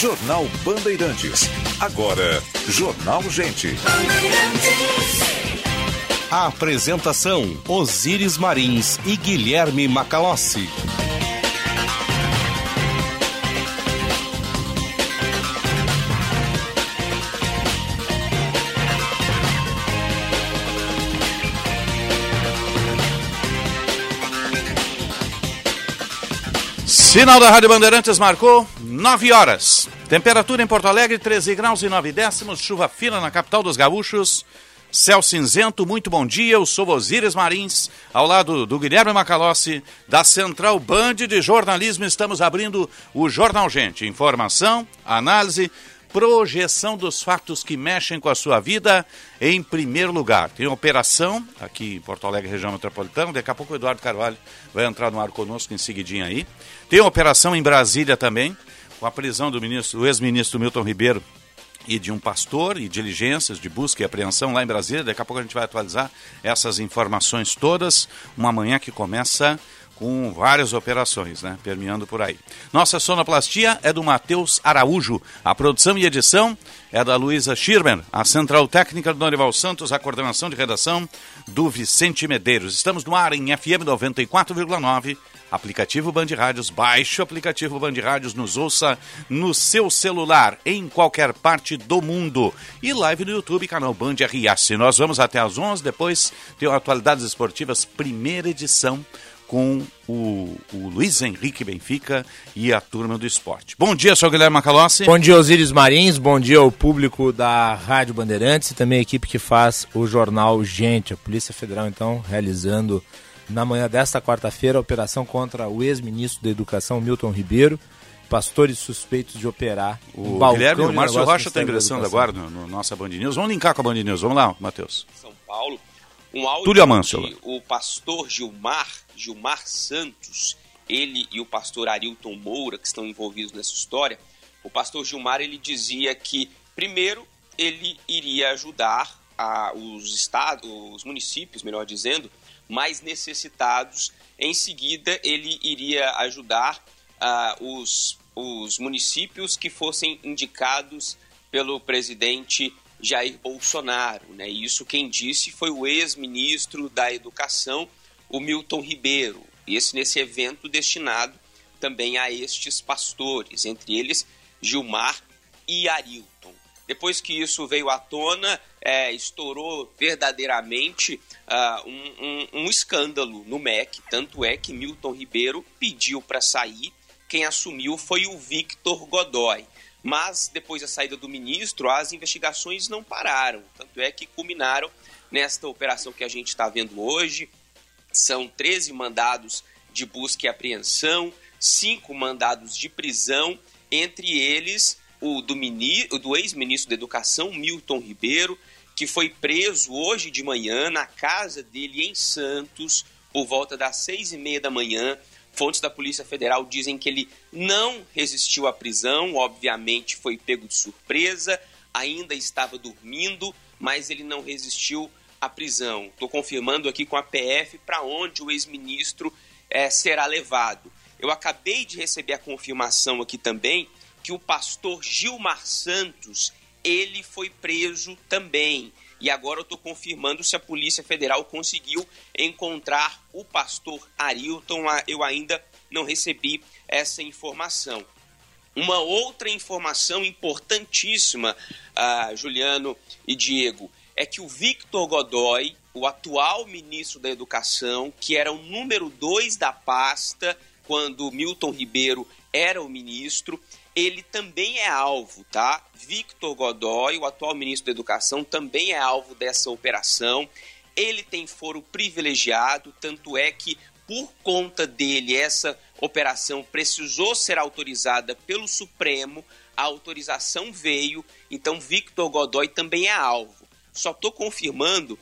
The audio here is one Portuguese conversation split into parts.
Jornal Bandeirantes. Agora, Jornal Gente. A apresentação: Osíris Marins e Guilherme Macalossi. Sinal da Rádio Bandeirantes marcou 9 horas. Temperatura em Porto Alegre, 13 graus e 9 décimos. Chuva fina na capital dos gaúchos. Céu cinzento, muito bom dia. Eu sou Osíris Marins, ao lado do Guilherme Macalossi, da Central Band de Jornalismo. Estamos abrindo o Jornal Gente. Informação, análise, projeção dos fatos que mexem com a sua vida em primeiro lugar. Tem operação aqui em Porto Alegre, região metropolitana. Daqui a pouco o Eduardo Carvalho vai entrar no ar conosco em seguidinho aí. Tem operação em Brasília também, com a prisão do, ministro, ex-ministro Milton Ribeiro e de um pastor e diligências de busca e apreensão lá em Brasília. Daqui a pouco a gente vai atualizar essas informações todas. Uma manhã que começa com várias operações, né? Permeando por aí. Nossa sonoplastia é do Matheus Araújo. A produção e edição é da Luísa Schirmer. A central técnica do Norival Santos. A coordenação de redação do Vicente Medeiros. Estamos no ar em FM 94,9. Aplicativo Band Rádios. Baixe o aplicativo Band Rádios. Nos ouça no seu celular, em qualquer parte do mundo. E live no YouTube, canal Band RS. Nós vamos até às 11. Depois tem Atualidades Esportivas, primeira edição com o, o, Luiz Henrique Benfica e a turma do esporte. Bom dia, sou Guilherme Macalossi. Bom dia, Osíris Marins. Bom dia ao público da Rádio Bandeirantes e também a equipe que faz o jornal Gente. A Polícia Federal, então, realizando na manhã desta quarta-feira a operação contra o ex-ministro da Educação, Milton Ribeiro. Pastores suspeitos de operar o um Guilherme, o Márcio Rocha está ingressando agora no, no nossa Band News. Vamos linkar com a Band News. Vamos lá, Matheus. São Paulo. Um áudio Túlio Amâncio. o pastor Gilmar Gilmar Santos, ele e o pastor Arilton Moura, que estão envolvidos nessa história, o pastor Gilmar ele dizia que, primeiro, ele iria ajudar a, os estados, os municípios, melhor dizendo, mais necessitados. Em seguida, ele iria ajudar uh, os, os municípios que fossem indicados pelo presidente Jair Bolsonaro. Né? Isso quem disse foi o ex-ministro da Educação, o Milton Ribeiro, esse nesse evento destinado também a estes pastores, entre eles Gilmar e Arilton. Depois que isso veio à tona, é, estourou verdadeiramente uh, um, um, um, escândalo no MEC. Tanto é que Milton Ribeiro pediu para sair. Quem assumiu foi o Victor Godoy. Mas depois da saída do ministro, as investigações não pararam. Tanto é que culminaram nesta operação que a gente está vendo hoje, são 13 mandados de busca e apreensão, cinco mandados de prisão, entre eles o do, do ex-ministro da Educação, Milton Ribeiro, que foi preso hoje de manhã na casa dele em Santos, por volta das seis e meia da manhã. Fontes da Polícia Federal dizem que ele não resistiu à prisão, obviamente foi pego de surpresa, ainda estava dormindo, mas ele não resistiu a prisão. Estou confirmando aqui com a PF para onde o ex-ministro é, será levado. Eu acabei de receber a confirmação aqui também que o pastor Gilmar Santos ele foi preso também. E agora eu estou confirmando se a Polícia Federal conseguiu encontrar o pastor Arilton. Eu ainda não recebi essa informação. Uma outra informação importantíssima, uh, Juliano e Diego, é que o Victor Godoy, o atual ministro da Educação, que era o número dois da pasta quando Milton Ribeiro era o ministro, ele também é alvo, tá? Victor Godoy, o atual ministro da Educação, também é alvo dessa operação. Ele tem foro privilegiado, tanto é que por conta dele essa operação precisou ser autorizada pelo Supremo, a autorização veio, então Victor Godoy também é alvo. Só estou confirmando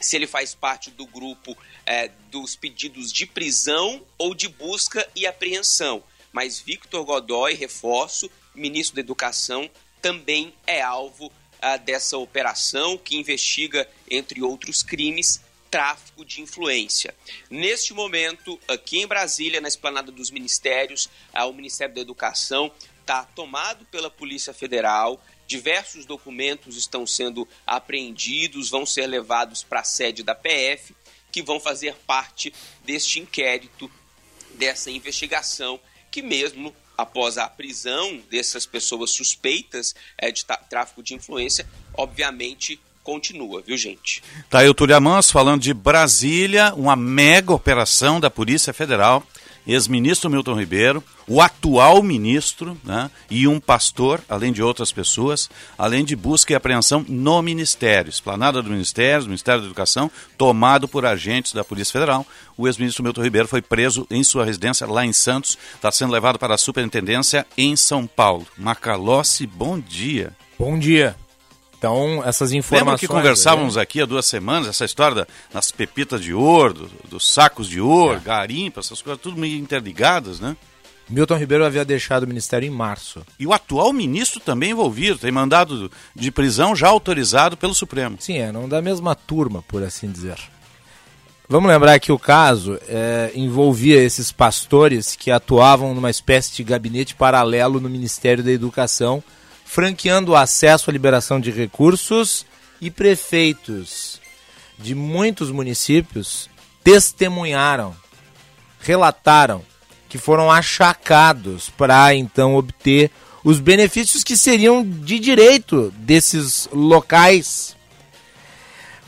se ele faz parte do grupo é, dos pedidos de prisão ou de busca e apreensão. Mas Victor Godoy, reforço, ministro da Educação, também é alvo ah, dessa operação que investiga, entre outros crimes, tráfico de influência. Neste momento, aqui em Brasília, na esplanada dos ministérios, o Ministério da Educação está tomado pela Polícia Federal. Diversos documentos estão sendo apreendidos, vão ser levados para a sede da PF, que vão fazer parte deste inquérito, dessa investigação, que mesmo após a prisão dessas pessoas suspeitas é, de tráfico de influência, obviamente continua, viu, gente? Tá aí o Túlio Amans falando de Brasília, uma mega operação da Polícia Federal, ex-ministro Milton Ribeiro, o atual ministro né, e um pastor, além de outras pessoas, além de busca e apreensão no Ministério, esplanada do Ministério, do Ministério da Educação, tomado por agentes da Polícia Federal. O ex-ministro Milton Ribeiro foi preso em sua residência lá em Santos, está sendo levado para a superintendência em São Paulo. Macalossi, bom dia. Bom dia. Então, essas informações. Lembra que conversávamos aqui há duas semanas, essa história da, das pepitas de ouro, do, dos sacos de ouro, é. garimpa, essas coisas, tudo meio interligadas, né? Milton Ribeiro havia deixado o ministério em março. E o atual ministro também envolvido, tem mandado de prisão já autorizado pelo Supremo. Sim, é, não da mesma turma, por assim dizer. Vamos lembrar que o caso é, envolvia esses pastores que atuavam numa espécie de gabinete paralelo no Ministério da Educação franqueando o acesso à liberação de recursos e prefeitos de muitos municípios testemunharam, relataram que foram achacados para então obter os benefícios que seriam de direito desses locais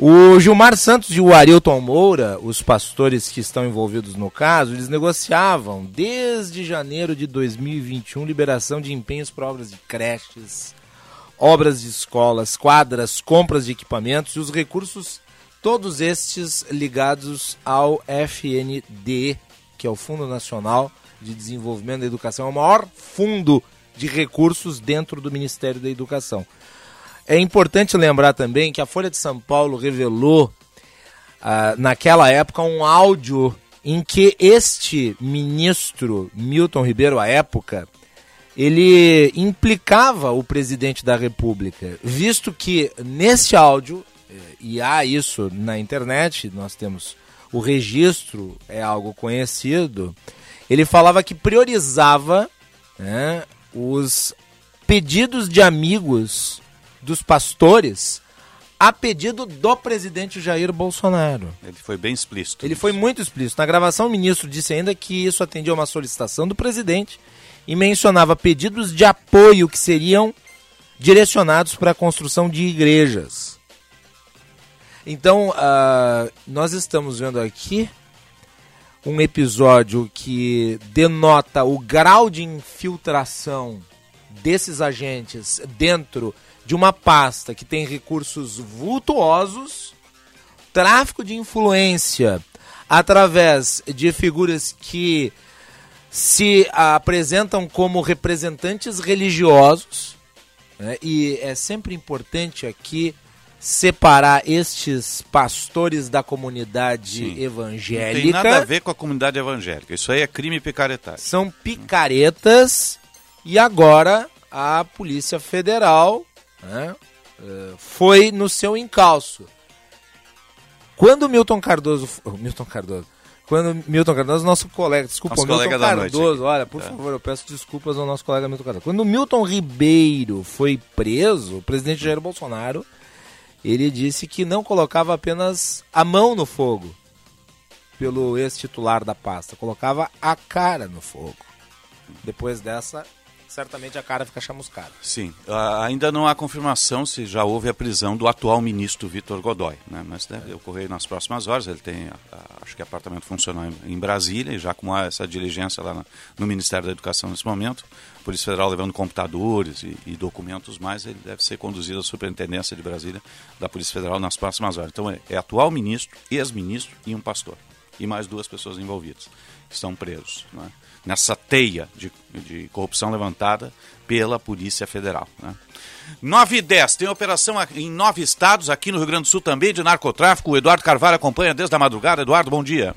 o Gilmar Santos e o Arilton Moura, os pastores que estão envolvidos no caso, eles negociavam desde janeiro de 2021 liberação de empenhos para obras de creches, obras de escolas, quadras, compras de equipamentos e os recursos, todos estes ligados ao FND, que é o Fundo Nacional de Desenvolvimento da Educação, é o maior fundo de recursos dentro do Ministério da Educação. É importante lembrar também que a Folha de São Paulo revelou, ah, naquela época, um áudio em que este ministro, Milton Ribeiro, à época, ele implicava o presidente da República, visto que nesse áudio, eh, e há isso na internet, nós temos o registro, é algo conhecido, ele falava que priorizava né, os pedidos de amigos dos pastores a pedido do presidente Jair Bolsonaro. Ele foi bem explícito. Ele foi muito explícito. Na gravação, o ministro disse ainda que isso atendia a uma solicitação do presidente e mencionava pedidos de apoio que seriam direcionados para a construção de igrejas. Então, uh, nós estamos vendo aqui um episódio que denota o grau de infiltração desses agentes dentro de uma pasta que tem recursos vultuosos, tráfico de influência através de figuras que se apresentam como representantes religiosos, né? e é sempre importante aqui separar estes pastores da comunidade Sim. evangélica. Não tem nada a ver com a comunidade evangélica. Isso aí é crime picaretagem. São picaretas e agora a Polícia Federal né, é, foi no seu encalço. Quando Milton Cardoso. Milton Cardoso. Quando Milton Cardoso, nosso colega, desculpa, nosso Milton colega Cardoso, olha, por é. favor, eu peço desculpas ao nosso colega Milton Cardoso. Quando Milton Ribeiro foi preso, o presidente Jair Bolsonaro, ele disse que não colocava apenas a mão no fogo pelo ex-titular da pasta, colocava a cara no fogo. Depois dessa, certamente a cara fica chamuscada. Sim, uh, ainda não há confirmação se já houve a prisão do atual ministro Vitor Godoy, né? mas deve ocorrer nas próximas horas. Ele tem, uh, acho que apartamento funciona em, em, Brasília e já com essa diligência lá no, Ministério da Educação nesse momento, a Polícia Federal levando computadores e, e, documentos mais, ele deve ser conduzido à Superintendência de Brasília da Polícia Federal nas próximas horas. Então é, é atual ministro, ex-ministro e um pastor. E mais duas pessoas envolvidas que estão presos. Né? Nessa teia de, de corrupção levantada pela Polícia Federal. Né? 9 e 10, tem operação em nove estados, aqui no Rio Grande do Sul também, de narcotráfico. O Eduardo Carvalho acompanha desde a madrugada. Eduardo, bom dia.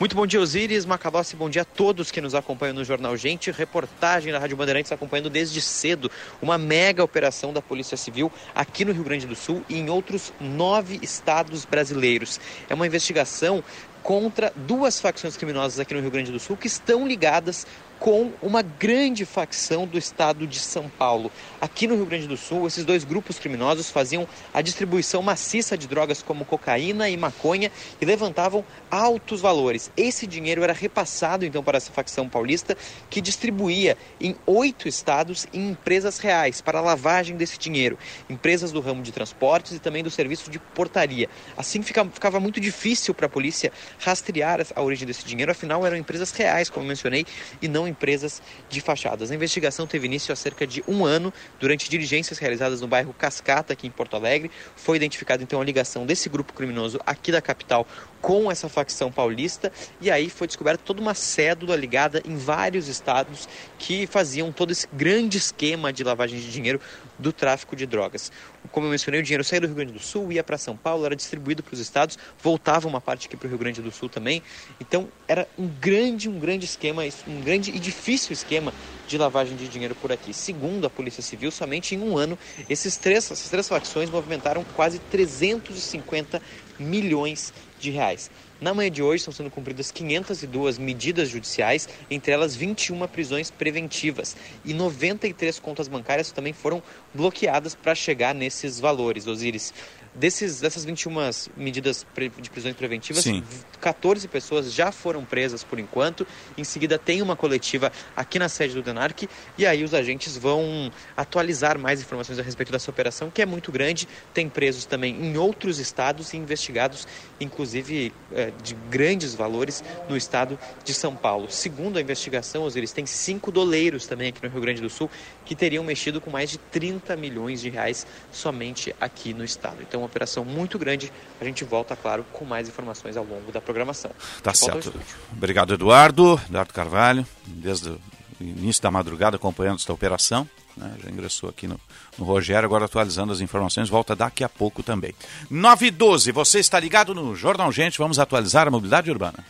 Muito bom dia, Osíris, Macalossi, bom dia a todos que nos acompanham no Jornal Gente. Reportagem da Rádio Bandeirantes acompanhando desde cedo uma mega operação da Polícia Civil aqui no Rio Grande do Sul e em outros nove estados brasileiros. É uma investigação contra duas facções criminosas aqui no Rio Grande do Sul que estão ligadas com uma grande facção do estado de São Paulo. Aqui no Rio Grande do Sul, esses dois grupos criminosos faziam a distribuição maciça de drogas como cocaína e maconha e levantavam altos valores. Esse dinheiro era repassado então para essa facção paulista que distribuía em oito estados em empresas reais para a lavagem desse dinheiro, empresas do ramo de transportes e também do serviço de portaria. Assim ficava muito difícil para a polícia rastrear a origem desse dinheiro, afinal eram empresas reais, como mencionei, e não empresas de fachadas. A investigação teve início há cerca de um ano, durante diligências realizadas no bairro Cascata, aqui em Porto Alegre. Foi identificada então a ligação desse grupo criminoso aqui da capital com essa facção paulista e aí foi descoberta toda uma cédula ligada em vários estados que faziam todo esse grande esquema de lavagem de dinheiro do tráfico de drogas. Como eu mencionei, o dinheiro saía do Rio Grande do Sul, ia para São Paulo, era distribuído para os estados, voltava uma parte aqui para o Rio Grande do Sul também. Então era um grande, um grande esquema, um grande e difícil esquema de lavagem de dinheiro por aqui. Segundo a Polícia Civil, somente em um ano, esses três, essas três facções movimentaram quase 350 milhões de reais. Na manhã de hoje estão sendo cumpridas 502 medidas judiciais, entre elas 21 prisões preventivas e 93 contas bancárias também foram bloqueadas para chegar nesses valores, Osiris. Desses, dessas 21 medidas de prisões preventivas, Sim. 14 pessoas já foram presas por enquanto. Em seguida, tem uma coletiva aqui na sede do DENARC e aí os agentes vão atualizar mais informações a respeito dessa operação, que é muito grande. Tem presos também em outros estados e investigados, inclusive eh, de grandes valores, no estado de São Paulo. Segundo a investigação, eles têm cinco doleiros também aqui no Rio Grande do Sul que teriam mexido com mais de 30 milhões de reais somente aqui no estado. Então, uma operação muito grande. A gente volta, claro, com mais informações ao longo da programação. Tá certo. Obrigado, Eduardo. Eduardo Carvalho, desde o início da madrugada acompanhando esta operação. Né? Já ingressou aqui no, no Rogério, agora atualizando as informações. Volta daqui a pouco também. 9 e 12, você está ligado no Jornal Gente. Vamos atualizar a mobilidade urbana.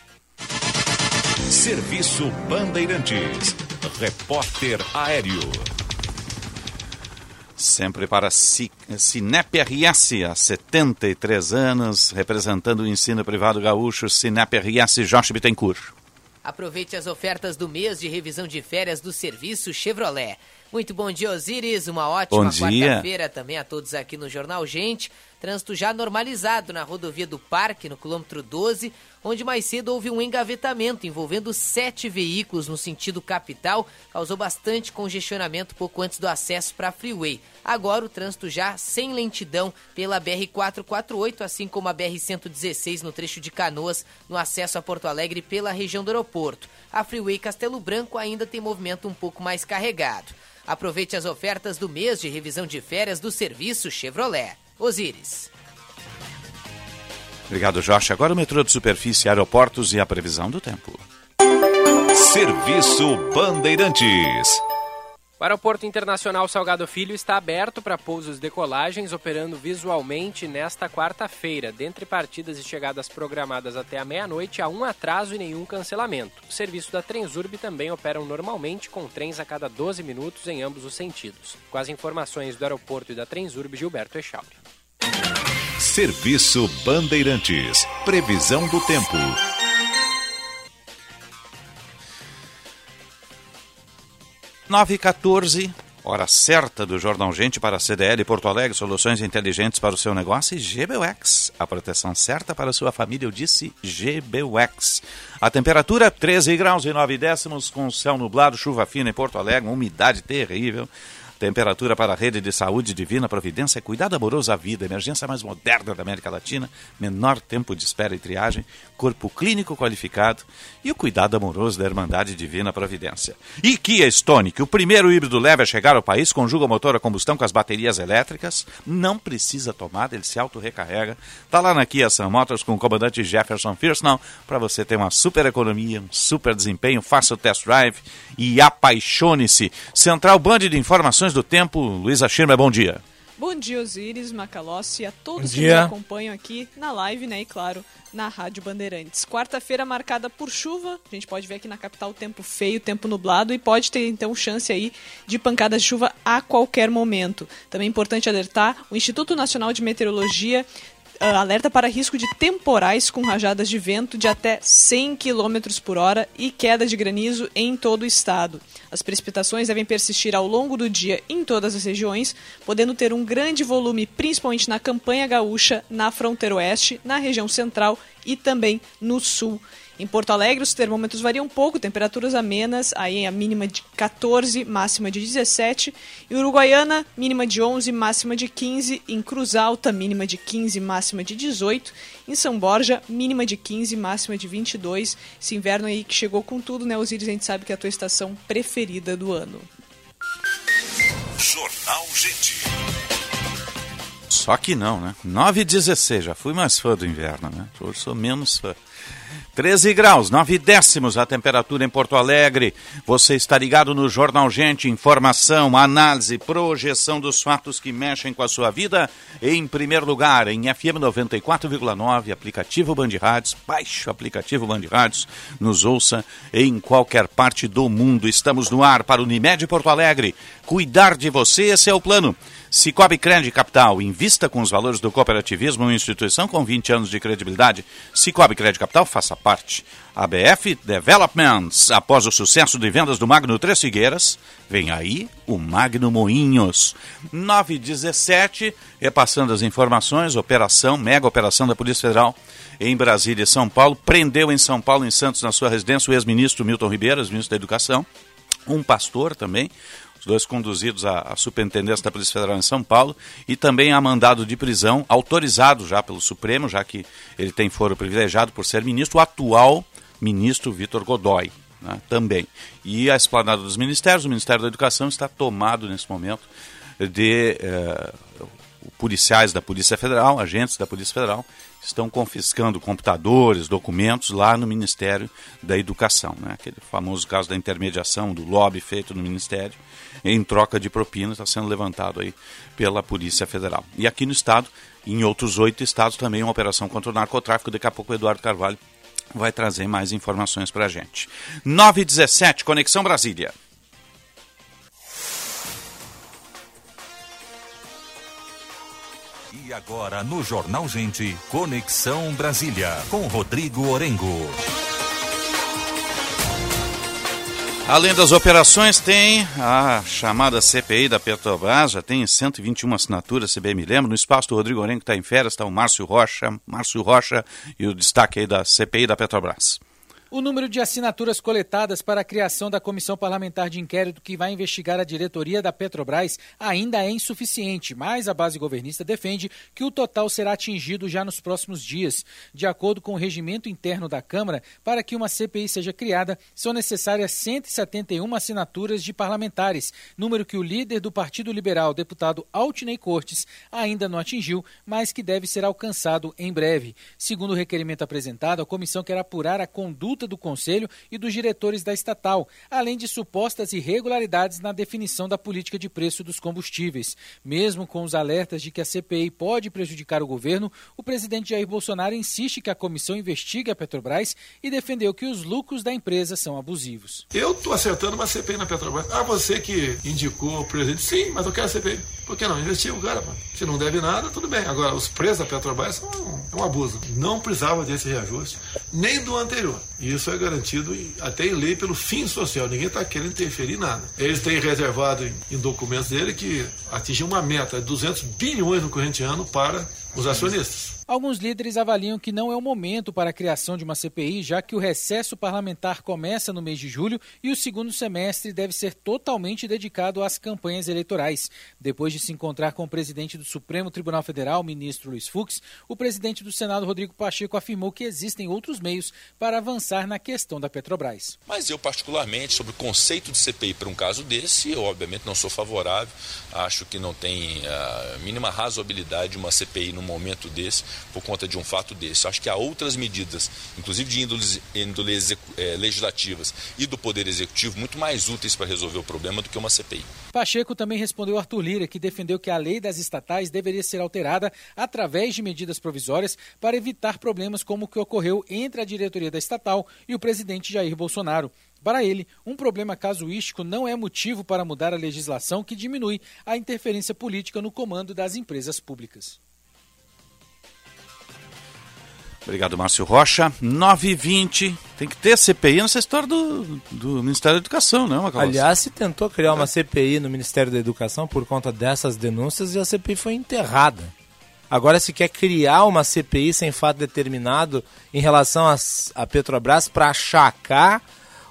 Serviço Bandeirantes. Repórter Aéreo. Sempre para Cinep RS, há 73 anos, representando o ensino privado gaúcho, Cinep RS Jorge Bittencourt. Aproveite as ofertas do mês de revisão de férias do serviço Chevrolet. Muito bom dia, Osiris. Uma ótima quarta-feira também a todos aqui no Jornal Gente. Trânsito já normalizado na rodovia do Parque, no quilômetro 12, onde mais cedo houve um engavetamento envolvendo sete veículos no sentido capital, causou bastante congestionamento pouco antes do acesso para a Freeway. Agora o trânsito já sem lentidão pela BR-448, assim como a BR-116 no trecho de Canoas, no acesso a Porto Alegre pela região do aeroporto. A Freeway Castelo Branco ainda tem movimento um pouco mais carregado. Aproveite as ofertas do mês de revisão de férias do serviço Chevrolet. Osíris. Obrigado, Jorge. Agora o metrô de superfície, aeroportos e a previsão do tempo. Serviço Bandeirantes. O Aeroporto Internacional Salgado Filho está aberto para pousos e decolagens, operando visualmente nesta quarta-feira. Dentre partidas e chegadas programadas até a meia-noite, há um atraso e nenhum cancelamento. O serviço da Transurb também operam normalmente, com trens a cada 12 minutos em ambos os sentidos. Com as informações do aeroporto e da Transurb, Gilberto Echauri. Serviço Bandeirantes. Previsão do tempo. 9 e 14, hora certa do Jornal Gente para a CDL Porto Alegre, soluções inteligentes para o seu negócio e GBUX, a proteção certa para a sua família, eu disse GBUX. A temperatura 13 graus e 9 décimos, com céu nublado, chuva fina em Porto Alegre, umidade terrível. Temperatura para a rede de saúde Divina Providência, cuidado amoroso à vida, emergência mais moderna da América Latina, menor tempo de espera e triagem, corpo clínico qualificado e o cuidado amoroso da Irmandade Divina Providência. E Kia Stonic, o primeiro híbrido leve a chegar ao país, conjuga o motor a combustão com as baterias elétricas, não precisa tomada, ele se auto-recarrega. Está lá na Kia Sun Motors com o comandante Jefferson Firsnall para você ter uma super economia, um super desempenho, faça o test drive e apaixone-se. Central Band de Informações do Tempo, Luísa Schirmer, bom dia. Bom dia, Osiris, Macalossi e a todos que nos acompanham aqui na live, né? E claro, na Rádio Bandeirantes. Quarta-feira marcada por chuva. A gente pode ver aqui na capital tempo feio, tempo nublado e pode ter então chance aí de pancadas de chuva a qualquer momento. Também é importante alertar, o Instituto Nacional de Meteorologia alerta para risco de temporais com rajadas de vento de até 100 km por hora e queda de granizo em todo o estado. As precipitações devem persistir ao longo do dia em todas as regiões, podendo ter um grande volume principalmente na campanha gaúcha, na fronteira oeste, na região central e também no sul. Em Porto Alegre, os termômetros variam um pouco, temperaturas amenas, aí a mínima de 14, máxima de 17. Em Uruguaiana, mínima de 11, máxima de 15. Em Cruz Alta, mínima de 15, máxima de 18. Em São Borja, mínima de 15, máxima de 22. Esse inverno aí que chegou com tudo, né, Osiris? A gente sabe que é a tua estação preferida do ano. Jornal Gente. Só que não, né? 9 e 16, já fui mais fã do inverno, né? Hoje sou menos fã. 13 graus, 9 décimos a temperatura em Porto Alegre. Você está ligado no Jornal Gente, informação, análise, projeção dos fatos que mexem com a sua vida. Em primeiro lugar, em FM 94,9, aplicativo Band Rádios. Baixe o aplicativo Band Rádios, nos ouça em qualquer parte do mundo. Estamos no ar para Unimed Porto Alegre. Cuidar de você, esse é o plano. Cicobi Crédito Capital, invista com os valores do cooperativismo, uma instituição com 20 anos de credibilidade. Cicobi Crédito Capital, faça parte. ABF Developments, após o sucesso de vendas do Magno Três Figueiras, vem aí o Magno Moinhos. 917, repassando as informações, operação, mega operação da Polícia Federal em Brasília e São Paulo, prendeu em São Paulo, em Santos, na sua residência, o ex-ministro Milton Ribeiro, ex-ministro da Educação, um pastor também, os dois conduzidos à, à Superintendência da Polícia Federal em São Paulo, e também há mandado de prisão, autorizado já pelo Supremo, já que ele tem foro privilegiado por ser ministro, o atual ministro Vitor Godoy. Né, também. E a esplanada dos ministérios, o Ministério da Educação está tomado nesse momento de eh, policiais da Polícia Federal, agentes da Polícia Federal, estão confiscando computadores, documentos lá no Ministério da Educação. Né? Aquele famoso caso da intermediação, do lobby feito no Ministério, em troca de propina, está sendo levantado aí pela Polícia Federal. E aqui no Estado, em outros oito estados, também uma operação contra o narcotráfico. Daqui a pouco o Eduardo Carvalho vai trazer mais informações para a gente. 9h17, Conexão Brasília. E agora no Jornal Gente, Conexão Brasília, com Rodrigo Orengo. Além das operações, tem a chamada CPI da Petrobras, já tem 121 assinaturas, se bem me lembro. No espaço do Rodrigo Orengo, que está em férias, está o Márcio Rocha, Márcio Rocha e o destaque aí da CPI da Petrobras. O número de assinaturas coletadas para a criação da comissão parlamentar de inquérito que vai investigar a diretoria da Petrobras ainda é insuficiente, mas a base governista defende que o total será atingido já nos próximos dias. De acordo com o regimento interno da Câmara, para que uma CPI seja criada, são necessárias 171 assinaturas de parlamentares, número que o líder do Partido Liberal, deputado Altney Cortes, ainda não atingiu, mas que deve ser alcançado em breve. Segundo o requerimento apresentado, a comissão quer apurar a conduta do Conselho e dos diretores da estatal, além de supostas irregularidades na definição da política de preço dos combustíveis. Mesmo com os alertas de que a CPI pode prejudicar o governo, o presidente Jair Bolsonaro insiste que a comissão investigue a Petrobras e defendeu que os lucros da empresa são abusivos. Eu estou acertando uma CPI na Petrobras. Ah, você que indicou o presidente, sim, mas eu quero a CPI. Por que não? Investiga o cara, mano. Se não deve nada, tudo bem. Agora, os preços da Petrobras são um, um abuso. Não precisava desse reajuste, nem do anterior. E isso é garantido até em lei pelo fim social. Ninguém está querendo interferir em nada. Eles têm reservado em, em documentos dele que atingir uma meta de 200 bilhões no corrente ano para os acionistas. Alguns líderes avaliam que não é o momento para a criação de uma CPI, já que o recesso parlamentar começa no mês de julho e o segundo semestre deve ser totalmente dedicado às campanhas eleitorais. Depois de se encontrar com o presidente do Supremo Tribunal Federal, ministro Luiz Fux, o presidente do Senado, Rodrigo Pacheco, afirmou que existem outros meios para avançar na questão da Petrobras. Mas eu, particularmente, sobre o conceito de CPI para um caso desse, eu, obviamente, não sou favorável. Acho que não tem a mínima razoabilidade uma CPI num momento desse por conta de um fato desse. Acho que há outras medidas, inclusive de índoles, índoles é, legislativas e do Poder Executivo, muito mais úteis para resolver o problema do que uma CPI. Pacheco também respondeu Arthur Lira, que defendeu que a lei das estatais deveria ser alterada através de medidas provisórias para evitar problemas como o que ocorreu entre a diretoria da estatal e o presidente Jair Bolsonaro. Para ele, um problema casuístico não é motivo para mudar a legislação que diminui a interferência política no comando das empresas públicas. Obrigado, Márcio Rocha. 9h20. Tem que ter CPI nessa história do, do Ministério da Educação, não, Macalossi? Aliás, se tentou criar uma CPI no Ministério da Educação por conta dessas denúncias e a CPI foi enterrada. Agora se quer criar uma CPI sem fato determinado em relação a, Petrobras para achacar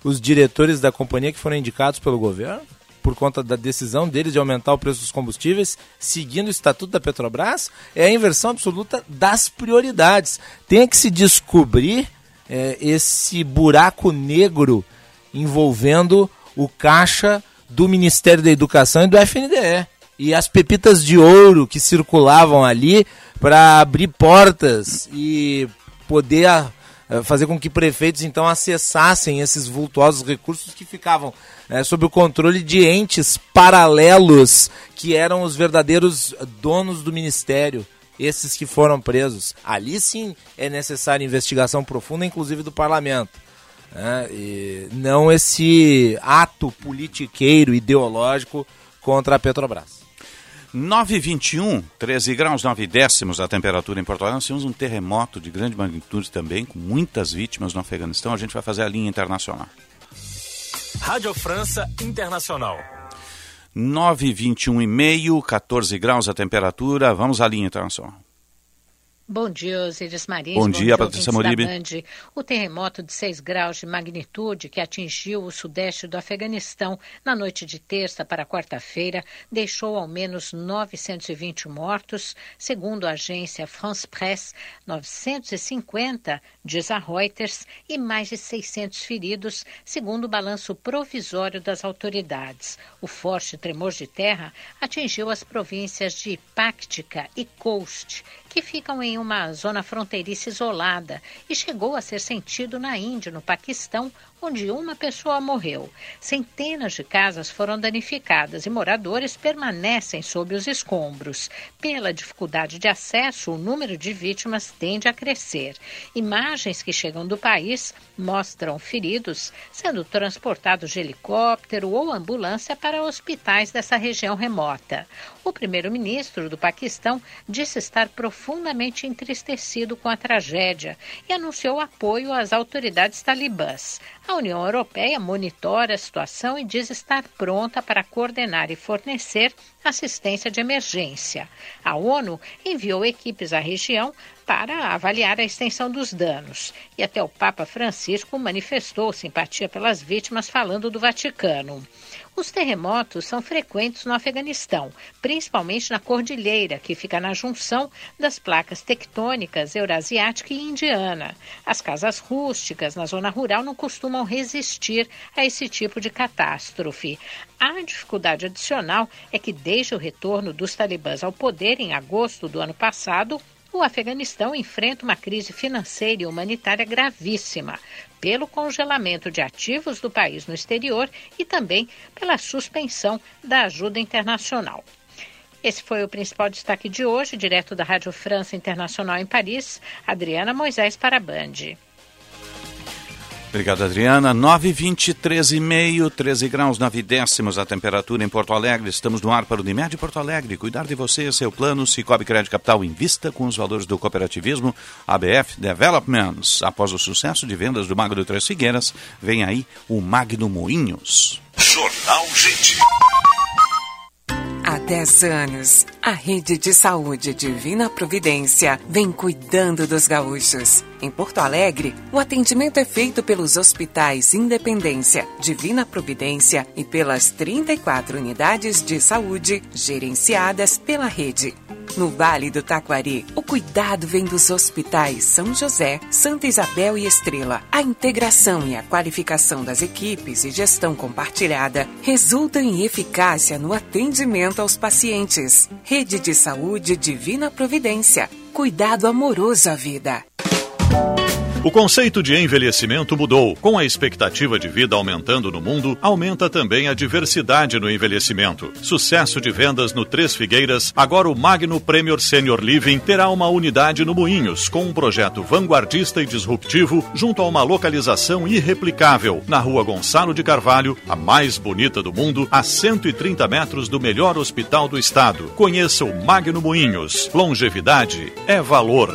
os diretores da companhia que foram indicados pelo governo por conta da decisão deles de aumentar o preço dos combustíveis, seguindo o estatuto da Petrobras, é a inversão absoluta das prioridades. Tem que se descobrir é, esse buraco negro envolvendo o caixa do Ministério da Educação e do FNDE. E as pepitas de ouro que circulavam ali para abrir portas e poder fazer com que prefeitos então acessassem esses vultuosos recursos que ficavam é, sob o controle de entes paralelos que eram os verdadeiros donos do ministério, esses que foram presos. Ali sim é necessária investigação profunda, inclusive do parlamento. Né? E não esse ato politiqueiro, ideológico contra a Petrobras. 9,21, 13 graus 9 décimos a temperatura em Porto Alegre. Nós tínhamos um terremoto de grande magnitude também, com muitas vítimas no Afeganistão. A gente vai fazer a linha internacional. Rádio França Internacional. 9,21 e meio, 14 graus a temperatura. Vamos à linha internacional. Bom dia, Osiris Marins. Bom, Bom dia, Patrícia Moribe. O terremoto de 6 graus de magnitude que atingiu o sudeste do Afeganistão na noite de terça para quarta-feira deixou ao menos 920 mortos, segundo a agência France Press, 950, diz a Reuters, e mais de 600 feridos, segundo o balanço provisório das autoridades. O forte tremor de terra atingiu as províncias de Paktika e Khost, que ficam em uma zona fronteiriça isolada e chegou a ser sentido na Índia, no Paquistão, onde uma pessoa morreu. Centenas de casas foram danificadas e moradores permanecem sob os escombros. Pela dificuldade de acesso, o número de vítimas tende a crescer. Imagens que chegam do país mostram feridos sendo transportados de helicóptero ou ambulância para hospitais dessa região remota. O primeiro-ministro do Paquistão disse estar profundamente entristecido com a tragédia e anunciou apoio às autoridades talibãs. A União Europeia monitora a situação e diz estar pronta para coordenar e fornecer assistência de emergência. A ONU enviou equipes à região para avaliar a extensão dos danos. E até o Papa Francisco manifestou simpatia pelas vítimas, falando do Vaticano. Os terremotos são frequentes no Afeganistão, principalmente na cordilheira, que fica na junção das placas tectônicas eurasiática e indiana. As casas rústicas na zona rural não costumam resistir a esse tipo de catástrofe. A dificuldade adicional é que, desde o retorno dos talibãs ao poder em agosto do ano passado, o Afeganistão enfrenta uma crise financeira e humanitária gravíssima pelo congelamento de ativos do país no exterior e também pela suspensão da ajuda internacional. Esse foi o principal destaque de hoje, direto da Rádio França Internacional em Paris. Adriana Moisés para a Band. Obrigado, Adriana. 9, 20, 13 e meio, 13 graus, 9 décimos a temperatura em Porto Alegre. Estamos no ar para o Unimed Porto Alegre. Cuidar de você, seu plano, Cicobi Crédito Capital Invista com os valores do cooperativismo ABF Developments. Após o sucesso de vendas do Magno Três Figueiras, vem aí o Magno Moinhos. Jornal Gente. Há 10 anos, a Rede de Saúde Divina Providência vem cuidando dos gaúchos. Em Porto Alegre, o atendimento é feito pelos hospitais Independência, Divina Providência e pelas 34 unidades de saúde gerenciadas pela rede. No Vale do Taquari, o cuidado vem dos hospitais São José, Santa Isabel e Estrela. A integração e a qualificação das equipes e gestão compartilhada resultam em eficácia no atendimento aos pacientes. Rede de Saúde Divina Providência cuidado amoroso à vida. O conceito de envelhecimento mudou. Com a expectativa de vida aumentando no mundo, aumenta também a diversidade no envelhecimento. Sucesso de vendas no Três Figueiras, agora o Magno Premier Senior Living terá uma unidade no Moinhos, com um projeto vanguardista e disruptivo, junto a uma localização irreplicável, na rua Gonçalo de Carvalho, a mais bonita do mundo, a 130 metros do melhor hospital do estado. Conheça o Magno Moinhos. Longevidade é valor.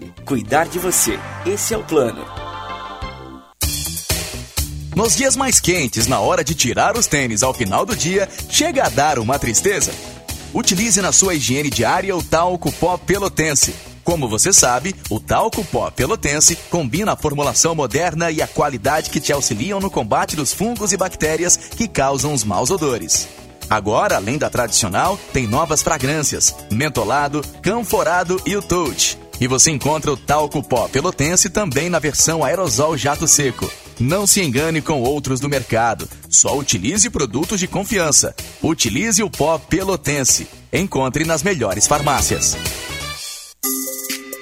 Cuidar de você. Esse é o plano. Nos dias mais quentes, na hora de tirar os tênis ao final do dia, chega a dar uma tristeza? Utilize na sua higiene diária o talco pó pelotense. Como você sabe, o talco pó pelotense combina a formulação moderna e a qualidade que te auxiliam no combate dos fungos e bactérias que causam os maus odores. Agora, além da tradicional, tem novas fragrâncias: mentolado, canforado e o touch. E você encontra o talco pó pelotense também na versão aerosol jato seco. Não se engane com outros do mercado. Só utilize produtos de confiança. Utilize o pó pelotense. Encontre nas melhores farmácias.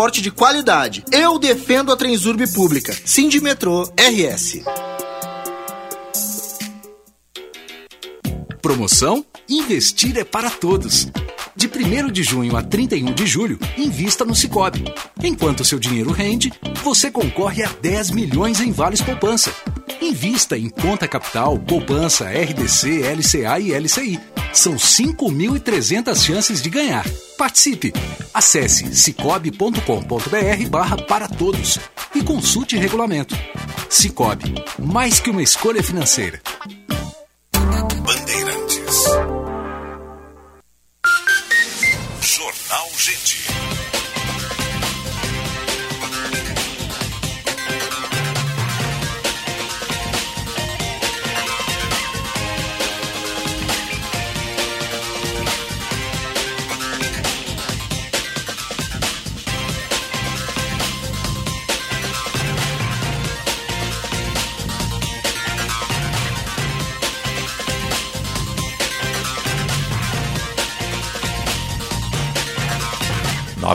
transporte de qualidade. Eu defendo a Transurb Pública. Sindimetrô RS. Promoção Investir é para todos. De 1 de junho a 31 de julho, invista no Cicobi. Enquanto seu dinheiro rende, você concorre a 10 milhões em vales poupança. Invista em conta capital, poupança, RDC, LCA e LCI. São 5.300 chances de ganhar. Participe! Acesse cicobi.com.br barra para todos e consulte regulamento. Cicobi, mais que uma escolha financeira.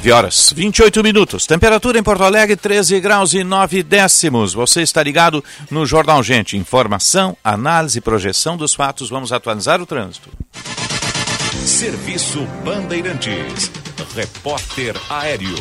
9 horas 28 minutos. Temperatura em Porto Alegre 13 graus e 9 décimos. Você está ligado no Jornal Gente. Informação, análise e projeção dos fatos. Vamos atualizar o trânsito. Serviço Bandeirantes. Repórter Aéreo.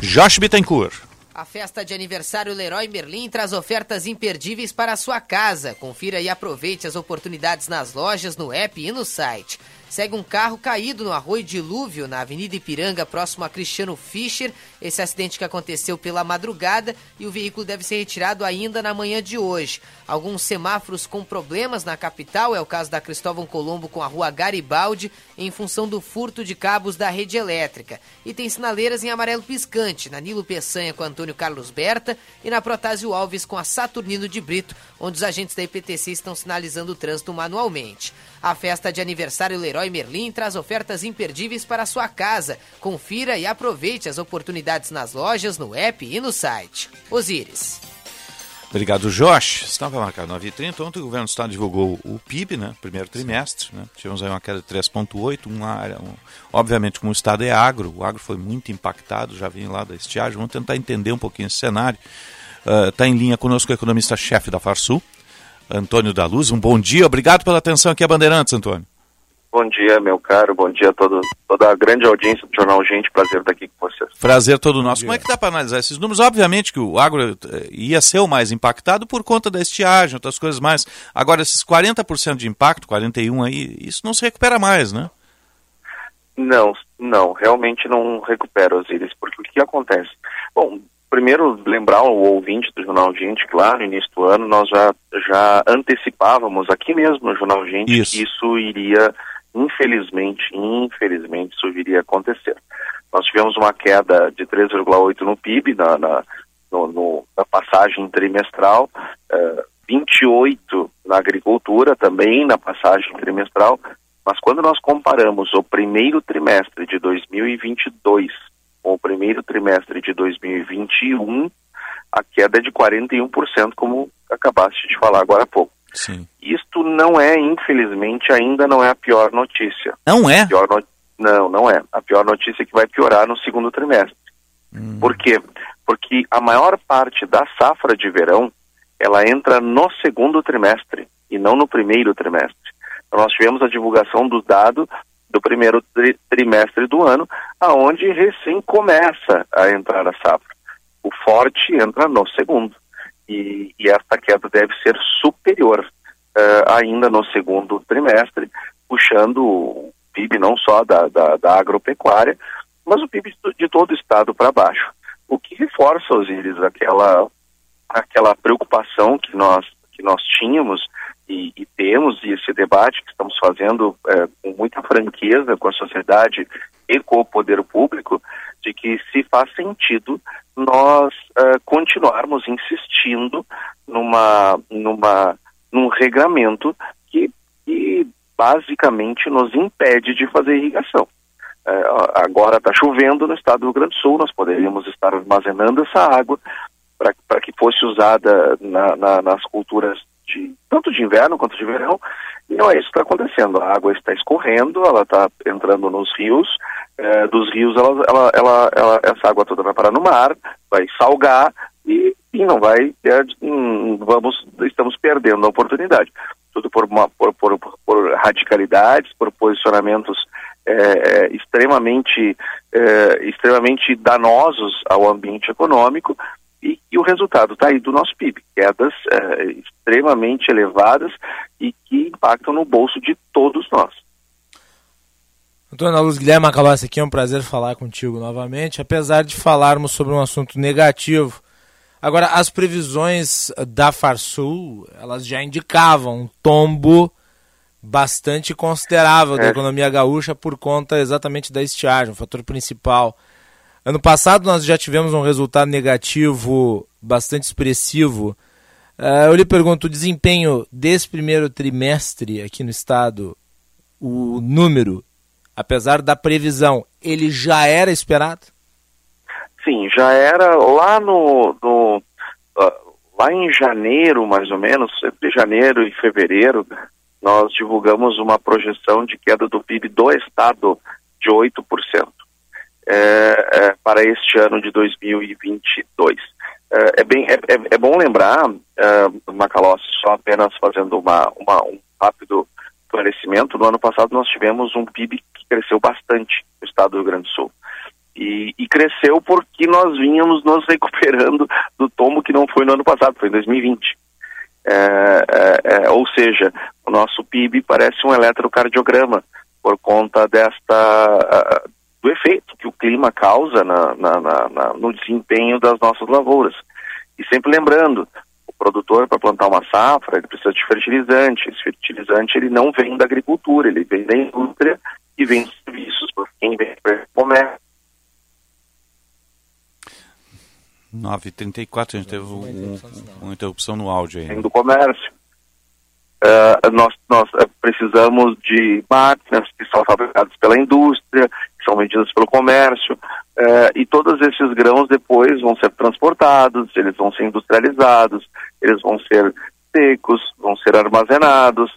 Josh Bittencourt. A festa de aniversário Leroy Merlin traz ofertas imperdíveis para a sua casa. Confira e aproveite as oportunidades nas lojas, no app e no site segue um carro caído no arroio dilúvio na Avenida Ipiranga, próximo a Cristiano Fischer. Esse acidente que aconteceu pela madrugada e o veículo deve ser retirado ainda na manhã de hoje. Alguns semáforos com problemas na capital, é o caso da Cristóvão Colombo com a rua Garibaldi, em função do furto de cabos da rede elétrica. E tem sinaleiras em amarelo piscante, na Nilo Peçanha com Antônio Carlos Berta e na Protásio Alves com a Saturnino de Brito, onde os agentes da IPTC estão sinalizando o trânsito manualmente. A festa de aniversário Leroy Merlin traz ofertas imperdíveis para a sua casa. Confira e aproveite as oportunidades nas lojas, no app e no site. Osíris. Obrigado, Josh. Estava marcado 9h30. Ontem o governo do estado divulgou o PIB, né? Primeiro trimestre. Né? Tivemos aí uma queda de 3,8. Uma área, um, obviamente, como o estado é agro, o agro foi muito impactado, já vem lá da estiagem. Vamos tentar entender um pouquinho esse cenário. Está uh, em linha conosco o economista-chefe da Farsul, Antônio da Luz. Um bom dia. Obrigado pela atenção aqui a Bandeirantes, Antônio. Bom dia, meu caro. Bom dia a todo, toda a grande audiência do Jornal Gente. Prazer estar aqui com vocês. Prazer todo nosso. Como é que dá para analisar esses números? Obviamente que o agro eh, ia ser o mais impactado por conta da estiagem, outras coisas mais. Agora, esses 40% de impacto, 41% aí, isso não se recupera mais, né? Não, não. Realmente não recupera, Osiris. Porque o que acontece? Bom, primeiro lembrar o ouvinte do Jornal Gente, claro, no início do ano nós já, já antecipávamos aqui mesmo no Jornal Gente isso. que isso iria infelizmente, infelizmente, isso viria a acontecer. Nós tivemos uma queda de 3,8 no PIB na, na, no, no, na passagem trimestral, uh, 28 na agricultura também na passagem trimestral, mas quando nós comparamos o primeiro trimestre de 2022 com o primeiro trimestre de 2021, a queda é de 41%, como acabaste de falar agora há pouco. Sim. Isto não é, infelizmente, ainda não é a pior notícia. Não é? No... Não, não é. A pior notícia é que vai piorar no segundo trimestre. Hum. Por quê? Porque a maior parte da safra de verão, ela entra no segundo trimestre e não no primeiro trimestre. Então, nós tivemos a divulgação do dado do primeiro tri trimestre do ano, aonde recém começa a entrar a safra. O forte entra no segundo e, e esta queda deve ser superior uh, ainda no segundo trimestre, puxando o PIB não só da, da, da agropecuária, mas o PIB de todo o estado para baixo. O que reforça, Osiris, aquela, aquela preocupação que nós, que nós tínhamos e, e temos, esse debate que estamos fazendo é, com muita franqueza com a sociedade e com o poder público, de que se faz sentido nós uh, continuarmos insistindo numa, numa, num regramento que, que basicamente nos impede de fazer irrigação. Uh, agora está chovendo no estado do Rio Grande do Sul, nós poderíamos estar armazenando essa água para que fosse usada na, na, nas culturas de tanto de inverno quanto de verão, e não é isso que está acontecendo. A água está escorrendo, ela está entrando nos rios, é, dos rios, ela, ela, ela, ela, essa água toda vai parar no mar, vai salgar e, e não vai, é, vamos, estamos perdendo a oportunidade. Tudo por, uma, por, por, por radicalidades, por posicionamentos é, extremamente, é, extremamente danosos ao ambiente econômico e, e o resultado está aí do nosso PIB, quedas é, extremamente elevadas e que impactam no bolso de todos nós. Antônio Luz Guilherme Macalossi aqui, é um prazer falar contigo novamente, apesar de falarmos sobre um assunto negativo. Agora, as previsões da Farsul, elas já indicavam um tombo bastante considerável é. da economia gaúcha por conta exatamente da estiagem, o fator principal. Ano passado nós já tivemos um resultado negativo bastante expressivo. Uh, eu lhe pergunto, o desempenho desse primeiro trimestre aqui no estado, o número apesar da previsão, ele já era esperado? Sim, já era lá no, no uh, lá em janeiro, mais ou menos, entre janeiro e fevereiro, nós divulgamos uma projeção de queda do PIB do estado de 8% é, é, para este ano de 2022. É, é, bem, é, é, é bom lembrar, uh, Macalossi, só apenas fazendo uma, uma, um rápido esclarecimento, no ano passado nós tivemos um PIB que cresceu bastante no estado do Rio Grande do Sul. E, e, cresceu porque nós vínhamos nos recuperando do tombo que não foi no ano passado, foi em 2020. É, é, é, ou seja, o nosso PIB parece um eletrocardiograma por conta desta do efeito que o clima causa na, na, na, no desempenho das nossas lavouras. E sempre lembrando, produtor para plantar uma safra, ele precisa de fertilizante. Esse fertilizante ele não vem da agricultura, ele vem da indústria e vem dos serviços, por quem vem para o comércio. 9h34, a gente teve um, uma interrupção no áudio aí. Vem do comércio. Uh, nós, nós precisamos de máquinas que são fabricadas pela indústria, são vendidas pelo comércio, uh, e todos esses grãos depois vão ser transportados, eles vão ser industrializados, eles vão ser secos, vão ser armazenados,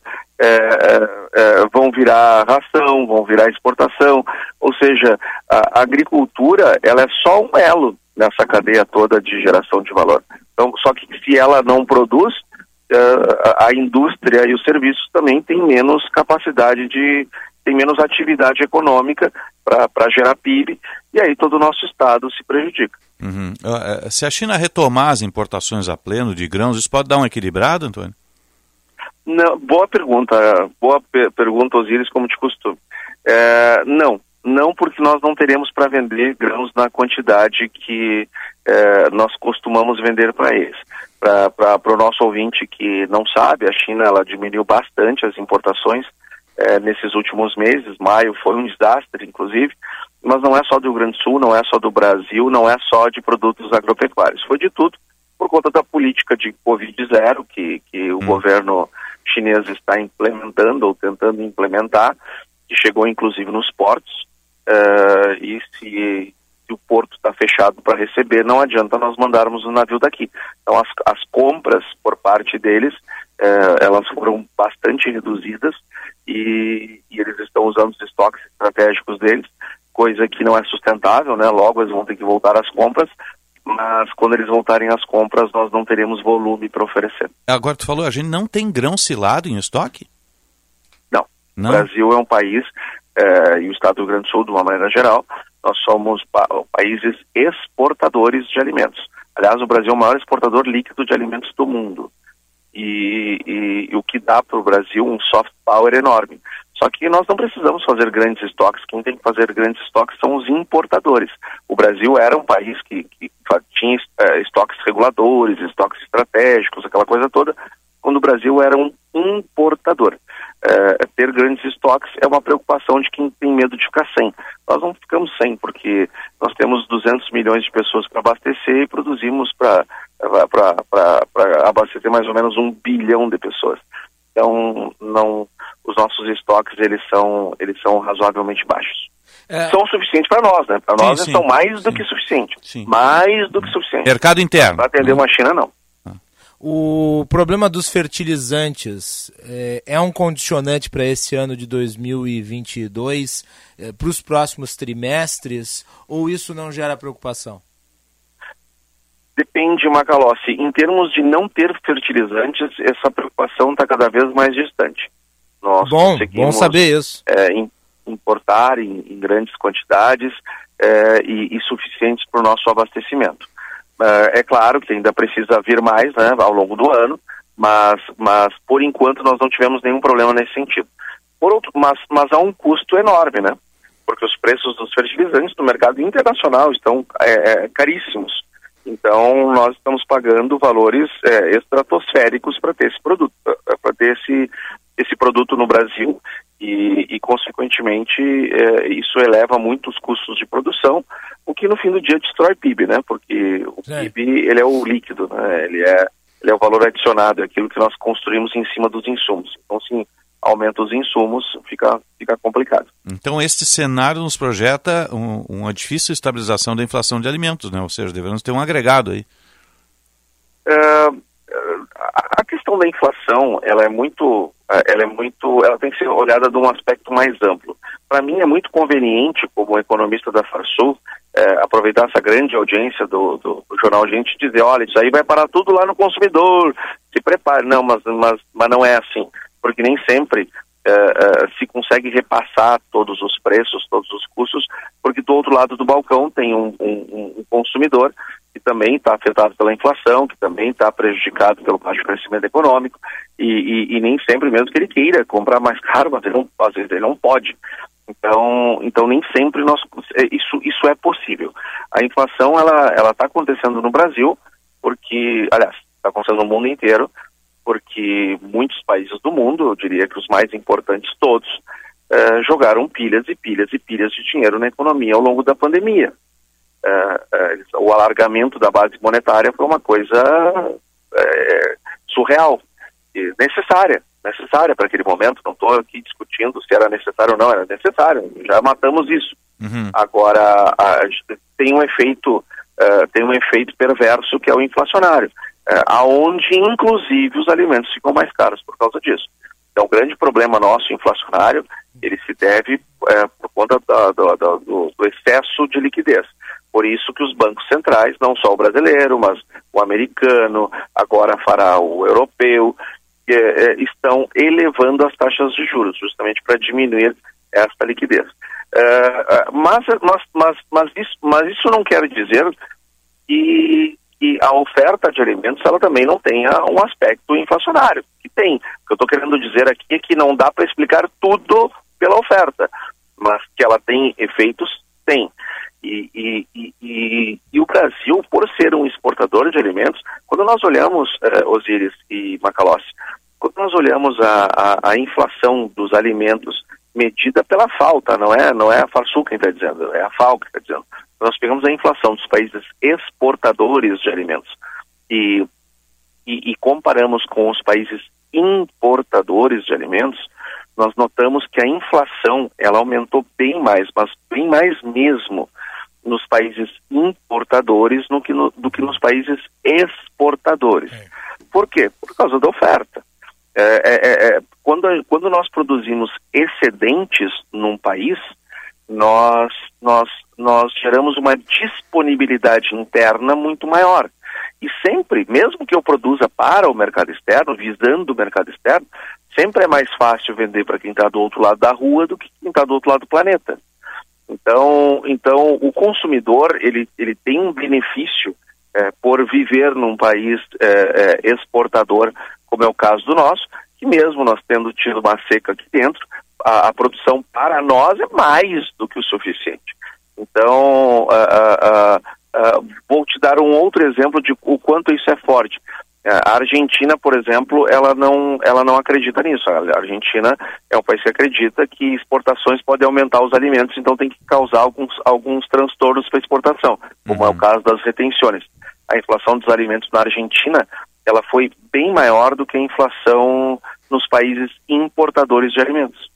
vão virar ração, vão virar exportação, ou seja, a, agricultura ela é só um elo nessa cadeia toda de geração de valor. Então, só que se ela não produz, uh, a indústria e os serviços também têm menos capacidade de, tem menos atividade econômica para gerar PIB, e aí todo o nosso Estado se prejudica. Uhum. Uh, se a China retomar as importações a pleno de grãos, isso pode dar um equilibrado, Antônio? Não, boa pergunta, boa per pergunta, Osiris, como de costume. É, não, não porque nós não teremos para vender grãos na quantidade que é, nós costumamos vender para eles. Para o nosso ouvinte que não sabe, a China ela diminuiu bastante as importações é, nesses últimos meses. Maio foi um desastre, inclusive. Mas não é só do Rio Grande do Sul, não é só do Brasil, não é só de produtos agropecuários. Foi de tudo por conta da política de Covid-0 que, que o hum. governo chinês está implementando ou tentando implementar, que chegou inclusive nos portos. Uh, e se, se, o porto está fechado para receber, não adianta nós mandarmos o navio daqui. Então, as, as compras por parte deles, uh, elas foram bastante reduzidas e, e, eles estão usando os estoques estratégicos deles, coisa que não é sustentável, né? Logo eles vão ter que voltar às compras, mas quando eles voltarem às compras, nós não teremos volume para oferecer. Agora, tu falou, a gente não tem grão cilado em estoque? Não. não. O Brasil é um país eh, e o Estado do Rio Grande do Sul, de uma maneira geral, nós somos pa países exportadores de alimentos. Aliás, o Brasil é o maior exportador líquido de alimentos do mundo. E, e, e o que dá para o Brasil um soft power enorme. Só que nós não precisamos fazer grandes estoques. Quem tem que fazer grandes estoques são os importadores. O Brasil era um país que, que tinha é, estoques reguladores, estoques estratégicos, aquela coisa toda, quando o Brasil era um importador é, ter grandes estoques é uma preocupação de quem tem medo de ficar sem. Nós não ficamos sem, porque nós temos 200 milhões de pessoas para abastecer e produzimos para abastecer mais ou menos um bilhão de pessoas. Então, não, os nossos estoques eles são, eles são razoavelmente baixos. É... São suficientes para nós, né? Para nós sim, são mais sim. do que suficientes. Mais do que suficiente. Mercado interno. Para atender uma China, não. O problema dos fertilizantes é, é um condicionante para esse ano de 2022, é, para os próximos trimestres, ou isso não gera preocupação? Depende, Macalossi. Em termos de não ter fertilizantes, essa preocupação está cada vez mais distante. Nós bom, bom saber isso. É, importar em, em, grandes quantidades é, e, e suficientes para o nosso abastecimento. Uh, é claro que ainda precisa vir mais né, ao longo do ano, mas, mas por enquanto nós não tivemos nenhum problema nesse sentido. Por outro, mas, mas há um custo enorme, né? Porque os preços dos fertilizantes no mercado internacional estão é, é, caríssimos. Então nós estamos pagando valores é, estratosféricos para ter esse produto, para ter esse, esse produto no Brasil e, e consequentemente, é, isso eleva muito os custos de produção, o que no fim do dia destrói PIB, né? Porque o. PIB ele é o líquido, né? Ele é, ele é o valor adicionado, é aquilo que nós construímos em cima dos insumos. Então, sim, aumenta os insumos, fica, fica complicado. Então, este cenário nos projeta um, uma difícil estabilização da inflação de alimentos, né? Ou seja, devemos ter um agregado aí. É, a questão da inflação, ela é muito, ela é muito, ela tem que ser olhada de um aspecto mais amplo. Para mim é muito conveniente, como economista da Farsul, é, aproveitar essa grande audiência do, do, do, jornal Gente e dizer, olha, isso aí vai parar tudo lá no consumidor, se prepare. Não, mas, mas, mas não é assim, porque nem sempre é, se consegue repassar todos os preços, todos os custos, porque do outro lado do balcão tem um, um, um consumidor que também está afetado pela inflação, que também está prejudicado pelo baixo crescimento econômico, e, e, e, nem sempre mesmo que ele queira comprar mais caro, mas ele não, às vezes ele não pode. Então, então nem sempre nós, é, isso, isso é possível. A inflação ela ela está acontecendo no Brasil porque, aliás, está acontecendo no mundo inteiro, porque muitos países do mundo, eu diria que os mais importantes todos, eh, jogaram pilhas e pilhas e pilhas de dinheiro na economia ao longo da pandemia. Uh, uh, o alargamento da base monetária foi uma coisa uh, surreal. necessária, necessária para aquele momento. Não estou aqui discutindo se era necessário ou não, era necessário. Já matamos isso. Uhum. Agora a, tem um efeito uh, tem um efeito perverso que é o inflacionário, uh, aonde inclusive os alimentos ficam mais caros por causa disso. Então, o grande problema nosso inflacionário ele se deve uh, por conta da, do, do, do excesso de liquidez. Por isso que os bancos centrais, não só o brasileiro, mas o americano, agora fará o europeu, eh, estão elevando as taxas de juros, justamente para diminuir esta liquidez. Uh, mas, mas, mas, mas, isso, mas isso não quer dizer que, que a oferta de alimentos ela também não tenha um aspecto inflacionário, que tem. O que eu estou querendo dizer aqui é que não dá para explicar tudo pela oferta, mas que ela tem efeitos, tem. E, e, e, e, o Brasil, por ser um exportador de alimentos, quando nós olhamos, uh, Osíris e Macalossi, quando nós olhamos a, a, a inflação dos alimentos medida pela falta, não é, não é a Farsul quem está dizendo, é a FAO que está dizendo. Nós pegamos a inflação dos países exportadores de alimentos e, e, e comparamos com os países importadores de alimentos, nós notamos que a inflação ela aumentou bem mais, mas bem mais mesmo nos países importadores do que, no, do que nos países exportadores. É. Por quê? Por causa da oferta. É, é, é, é, quando, quando nós produzimos excedentes num país, nós, nós, nós geramos uma disponibilidade interna muito maior. E sempre, mesmo que eu produza para o mercado externo, visando o mercado externo, sempre é mais fácil vender para quem está do outro lado da rua do que quem está do outro lado do planeta. Então, então o consumidor ele, ele tem um benefício é, por viver num país é, é, exportador como é o caso do nosso, que mesmo nós tendo tido uma seca aqui dentro, a, a produção para nós é mais do que o suficiente. Então, uh, uh, uh, vou te dar um outro exemplo de o quanto isso é forte. A Argentina, por exemplo, ela não, ela não acredita nisso. A Argentina é um país que acredita que exportações podem aumentar os alimentos, então tem que causar alguns, alguns transtornos para exportação, como uhum. é o caso das retenções. A inflação dos alimentos na Argentina ela foi bem maior do que a inflação nos países importadores de alimentos.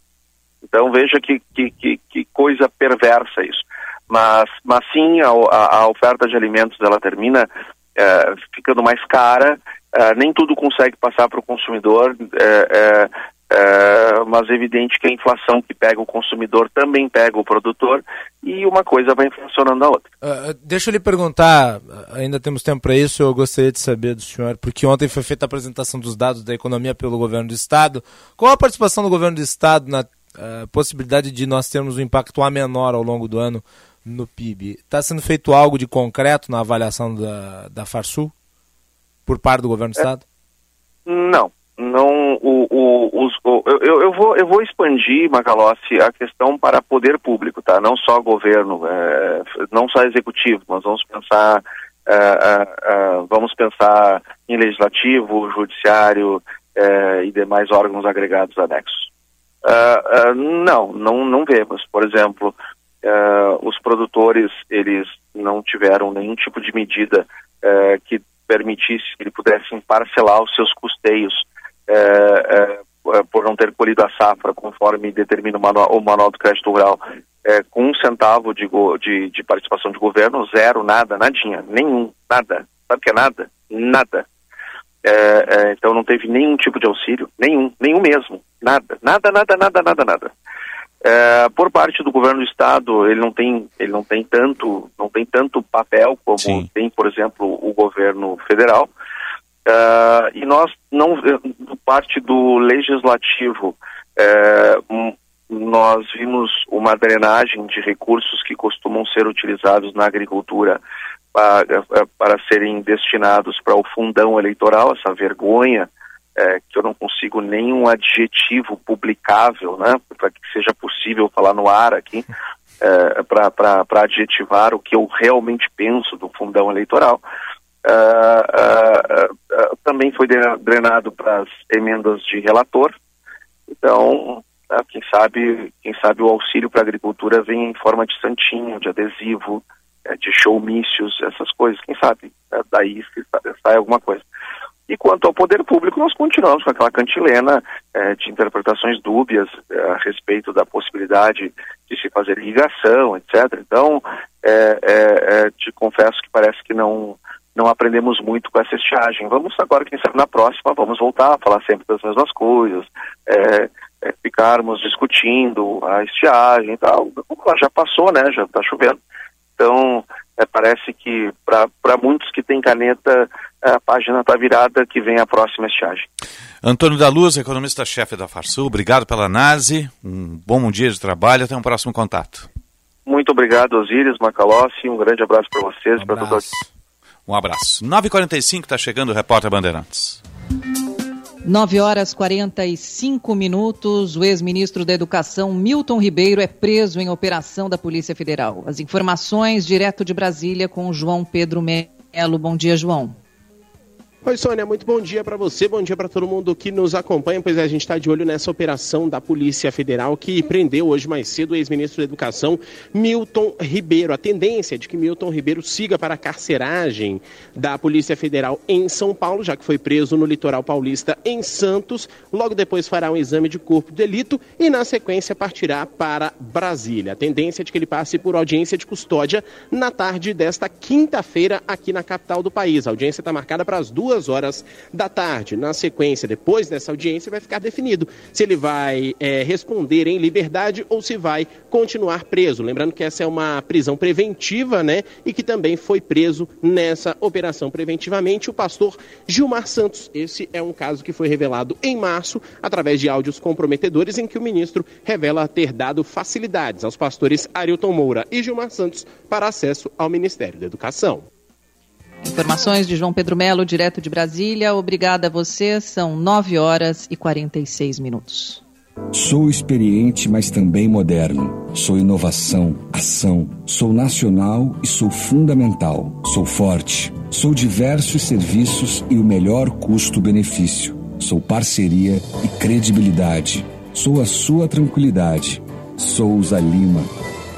Então veja que, que, que, que coisa perversa isso. Mas, mas sim, a, a, oferta de alimentos ela termina é, ficando mais cara, é, nem tudo consegue passar para o consumidor, é, é, mas é evidente que a inflação que pega o consumidor também pega o produtor e uma coisa vai inflacionando a outra. Uh, deixa eu lhe perguntar, ainda temos tempo para isso, eu gostaria de saber do senhor, porque ontem foi feita a apresentação dos dados da economia pelo governo do estado. Qual a participação do governo do estado na uh, possibilidade de nós termos um impacto a menor ao longo do ano no PIB? Está sendo feito algo de concreto na avaliação da, da Farsul por parte do governo do é, estado? Não, não o, o, os, o, eu, eu, vou, eu vou expandir, Macalossi, a questão para poder público, tá? Não só governo, é, não só executivo, mas vamos pensar, é, é, é vamos pensar em legislativo, judiciário é, e demais órgãos agregados anexos. É, não, não, não vemos. Por exemplo, os produtores, eles não tiveram nenhum tipo de medida que permitisse que eles pudessem parcelar os seus custeios é, por não ter colhido a safra, conforme determina o manual, o manual do crédito rural, com um centavo de, de, de, participação de governo, zero, nada, nadinha, nenhum, nada. Sabe o que é nada? Nada. Então não teve nenhum tipo de auxílio, nenhum, nenhum mesmo, nada, nada, nada, nada, nada, nada. É, por parte do governo do estado, ele não tem, ele não tem tanto, não tem tanto papel como Sim. tem, por exemplo, o governo federal. Uh, e nós não, parte do legislativo, uh, nós vimos uma drenagem de recursos que costumam ser utilizados na agricultura para, para serem destinados para o fundão eleitoral, essa vergonha é, que eu não consigo nenhum adjetivo publicável, né, para que seja possível falar no ar aqui, é, para adjetivar o que eu realmente penso do fundão eleitoral. Uh, uh, uh, também foi drenado para as emendas de relator. Então, quem sabe, quem sabe o auxílio para a agricultura vem em forma de santinho, de adesivo, eh, de showmícios, essas coisas. Quem sabe? daí sai alguma coisa. E quanto ao poder público, nós continuamos com aquela cantilena é, de interpretações dúbias é, a respeito da possibilidade de se fazer irrigação, etc. Então, é, te confesso que parece que não, não aprendemos muito com essa estiagem. Vamos agora, quem sabe na próxima, vamos voltar a falar sempre das mesmas coisas, é, é, ficarmos discutindo a estiagem e tal. Já passou, né? Já está chovendo. Então, é, parece que para muitos que têm caneta, a página está virada, que vem a próxima estiagem. Antônio da Luz, economista-chefe da Farsul, obrigado pela análise, um bom dia de trabalho, até um próximo contato. Muito obrigado, Osíris, Macalossi, um grande abraço para vocês. Um abraço. Um abraço. 9h45 está chegando o repórter Bandeirantes. 9 horas 45 minutos. O ex-ministro da Educação, Milton Ribeiro, é preso em operação da Polícia Federal. As informações direto de Brasília com João Pedro Melo. Bom dia, João. Oi, Sônia, muito bom dia para você, bom dia para todo mundo que nos acompanha. Pois é, a gente está de olho nessa operação da Polícia Federal que prendeu hoje mais cedo o ex-ministro da Educação, Milton Ribeiro. A tendência é de que Milton Ribeiro siga para a carceragem da Polícia Federal em São Paulo, já que foi preso no litoral paulista em Santos. Logo depois fará um exame de corpo de delito e, na sequência, partirá para Brasília. A tendência é de que ele passe por audiência de custódia na tarde desta quinta-feira aqui na capital do país. A audiência está marcada para as duas duas horas da tarde. Na sequência, depois dessa audiência, vai ficar definido se ele vai é, responder em liberdade ou se vai continuar preso. Lembrando que essa é uma prisão preventiva, né? E que também foi preso nessa operação preventivamente o pastor Gilmar Santos. Esse é um caso que foi revelado em março através de áudios comprometedores em que o ministro revela ter dado facilidades aos pastores Arilton Moura e Gilmar Santos para acesso ao Ministério da Educação. Informações de João Pedro Melo, direto de Brasília. Obrigada a você. São 9 horas e 46 minutos. Sou experiente, mas também moderno. Sou inovação, ação. Sou nacional e sou fundamental. Sou forte. Sou diversos serviços e o melhor custo-benefício. Sou parceria e credibilidade. Sou a sua tranquilidade. Souza Lima.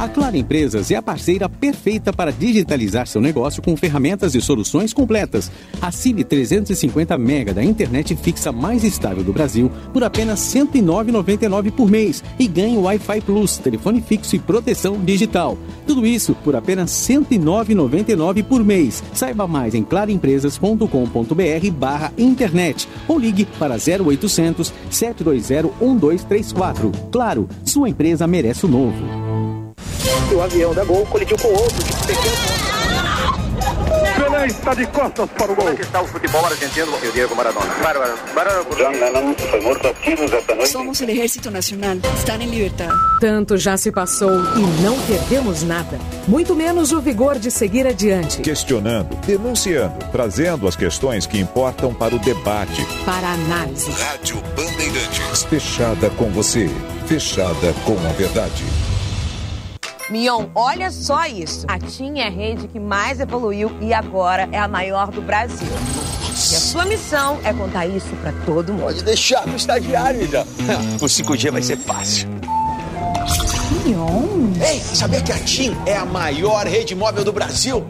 A Claro Empresas é a parceira perfeita para digitalizar seu negócio com ferramentas e soluções completas. Assine 350 mega da internet fixa mais estável do Brasil por apenas R$ 109,99 por mês e ganhe Wi-Fi Plus, telefone fixo e proteção digital. Tudo isso por apenas R$ 109,99 por mês. Saiba mais em claroempresas.com.br barra internet ou ligue para 0800 720 1234. Claro, sua empresa merece o novo o avião da Gol colidiu com outro de pequeno. Pelé está de costas para o gol. Como é que está o futebol argentino e o Diego Maradona? Bárbaro. Bárbaro. John Lennon foi morto a tiros esta noite. Somos o Exército Nacional. Estão em liberdade. Tanto já se passou e não perdemos nada. Muito menos o vigor de seguir adiante. Questionando, denunciando, trazendo as questões que importam para o debate. Para a análise. Rádio Bandeirantes. Fechada com você. Fechada com a verdade. Mion, olha só isso. A TIM é a rede que mais evoluiu e agora é a maior do Brasil. E a sua missão é contar isso para todo mundo. Pode deixar no estagiário, já. O 5G vai ser fácil. Mion? Ei, sabia que a TIM é a maior rede móvel do Brasil?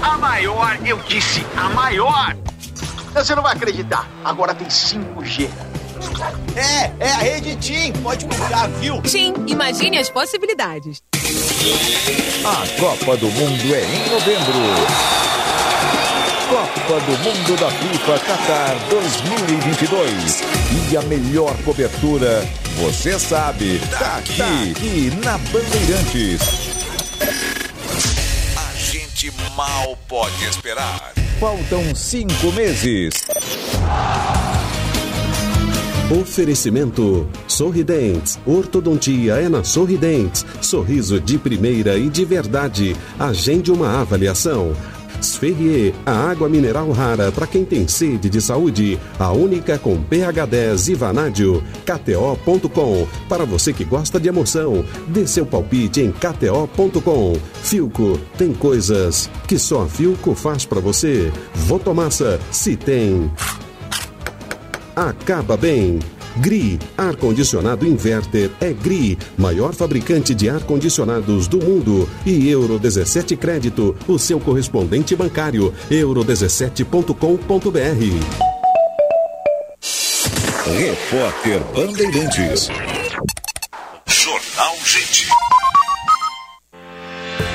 A maior, eu disse, a maior! Você não vai acreditar. Agora tem 5G. É, é a rede TIM. Pode mudar, viu? TIM, imagine as possibilidades. A Copa do Mundo é em novembro. Copa do Mundo da FIFA Qatar 2022. E a melhor cobertura, você sabe, tá aqui, tá aqui na Bandeirantes. A gente mal pode esperar. Faltam cinco meses. Oferecimento Sorridentes. Ortodontia é na Sorridentes. Sorriso de primeira e de verdade. Agende uma avaliação. Sferrier, a água mineral rara para quem tem sede de saúde. A única com pH 10 e vanádio. KTO.com. Para você que gosta de emoção, dê seu palpite em KTO.com. Filco, tem coisas que só a Filco faz para você. Votomassa, se tem acaba bem. GRI, ar-condicionado inverter é GRI, maior fabricante de ar-condicionados do mundo. E Euro 17 Crédito, o seu correspondente bancário, euro17.com.br. Repórter Bandeirantes.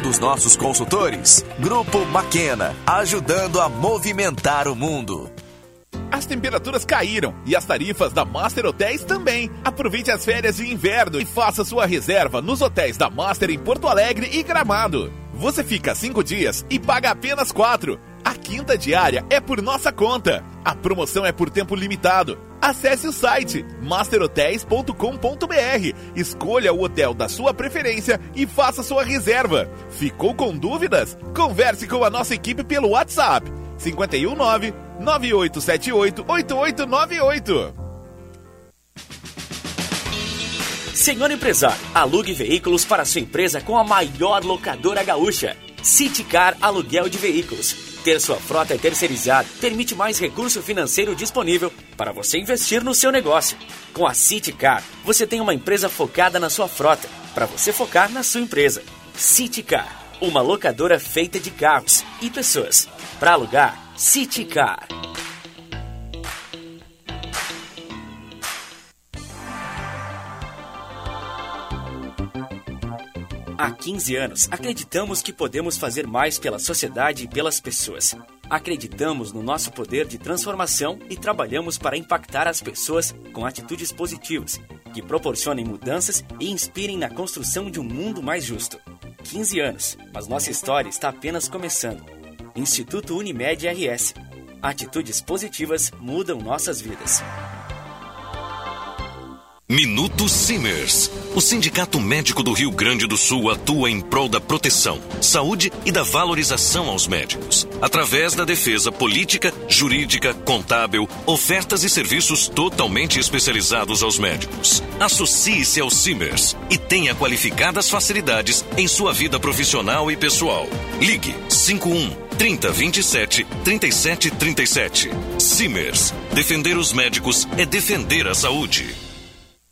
dos nossos consultores. Grupo Maquena, ajudando a movimentar o mundo. As temperaturas caíram e as tarifas da Master Hotéis também. Aproveite as férias de inverno e faça sua reserva nos hotéis da Master em Porto Alegre e Gramado. Você fica cinco dias e paga apenas quatro. A quinta diária é por nossa conta. A promoção é por tempo limitado. Acesse o site masterhotels.com.br, escolha o hotel da sua preferência e faça sua reserva. Ficou com dúvidas? Converse com a nossa equipe pelo WhatsApp 519 9878 8898. Senhor empresário, alugue veículos para sua empresa com a maior locadora gaúcha. Citicar Aluguel de Veículos. Ter sua frota terceirizada permite mais recurso financeiro disponível para você investir no seu negócio. Com a Citicar, você tem uma empresa focada na sua frota, para você focar na sua empresa. Citicar, uma locadora feita de carros e pessoas. Para alugar, Citicar. Há 15 anos, acreditamos que podemos fazer mais pela sociedade e pelas pessoas. Acreditamos no nosso poder de transformação e trabalhamos para impactar as pessoas com atitudes positivas, que proporcionem mudanças e inspirem na construção de um mundo mais justo. 15 anos, mas nossa história está apenas começando. Instituto Unimed RS. Atitudes positivas mudam nossas vidas. Minuto Simers. O Sindicato Médico do Rio Grande do Sul atua em prol da proteção, saúde e da valorização aos médicos, através da defesa política, jurídica, contábil, ofertas e serviços totalmente especializados aos médicos. Associe-se ao Simers e tenha qualificadas facilidades em sua vida profissional e pessoal. Ligue 51 30 27 37 37. Simers. Defender os médicos é defender a saúde.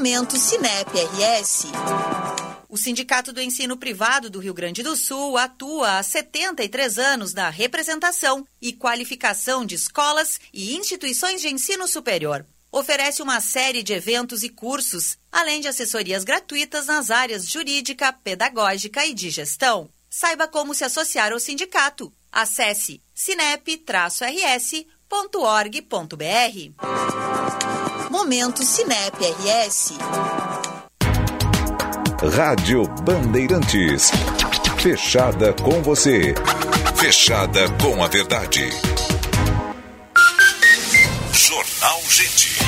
Momento Cinep RS. O Sindicato do Ensino Privado do Rio Grande do Sul atua há 73 anos na representação e qualificação de escolas e instituições de ensino superior. Oferece uma série de eventos e cursos, além de assessorias gratuitas nas áreas jurídica, pedagógica e de gestão. Saiba como se associar ao sindicato. Acesse sinep-rs.org.br. Momento Cinep RS. Rádio Bandeirantes. Fechada com você. Fechada com a verdade. Jornal Gente.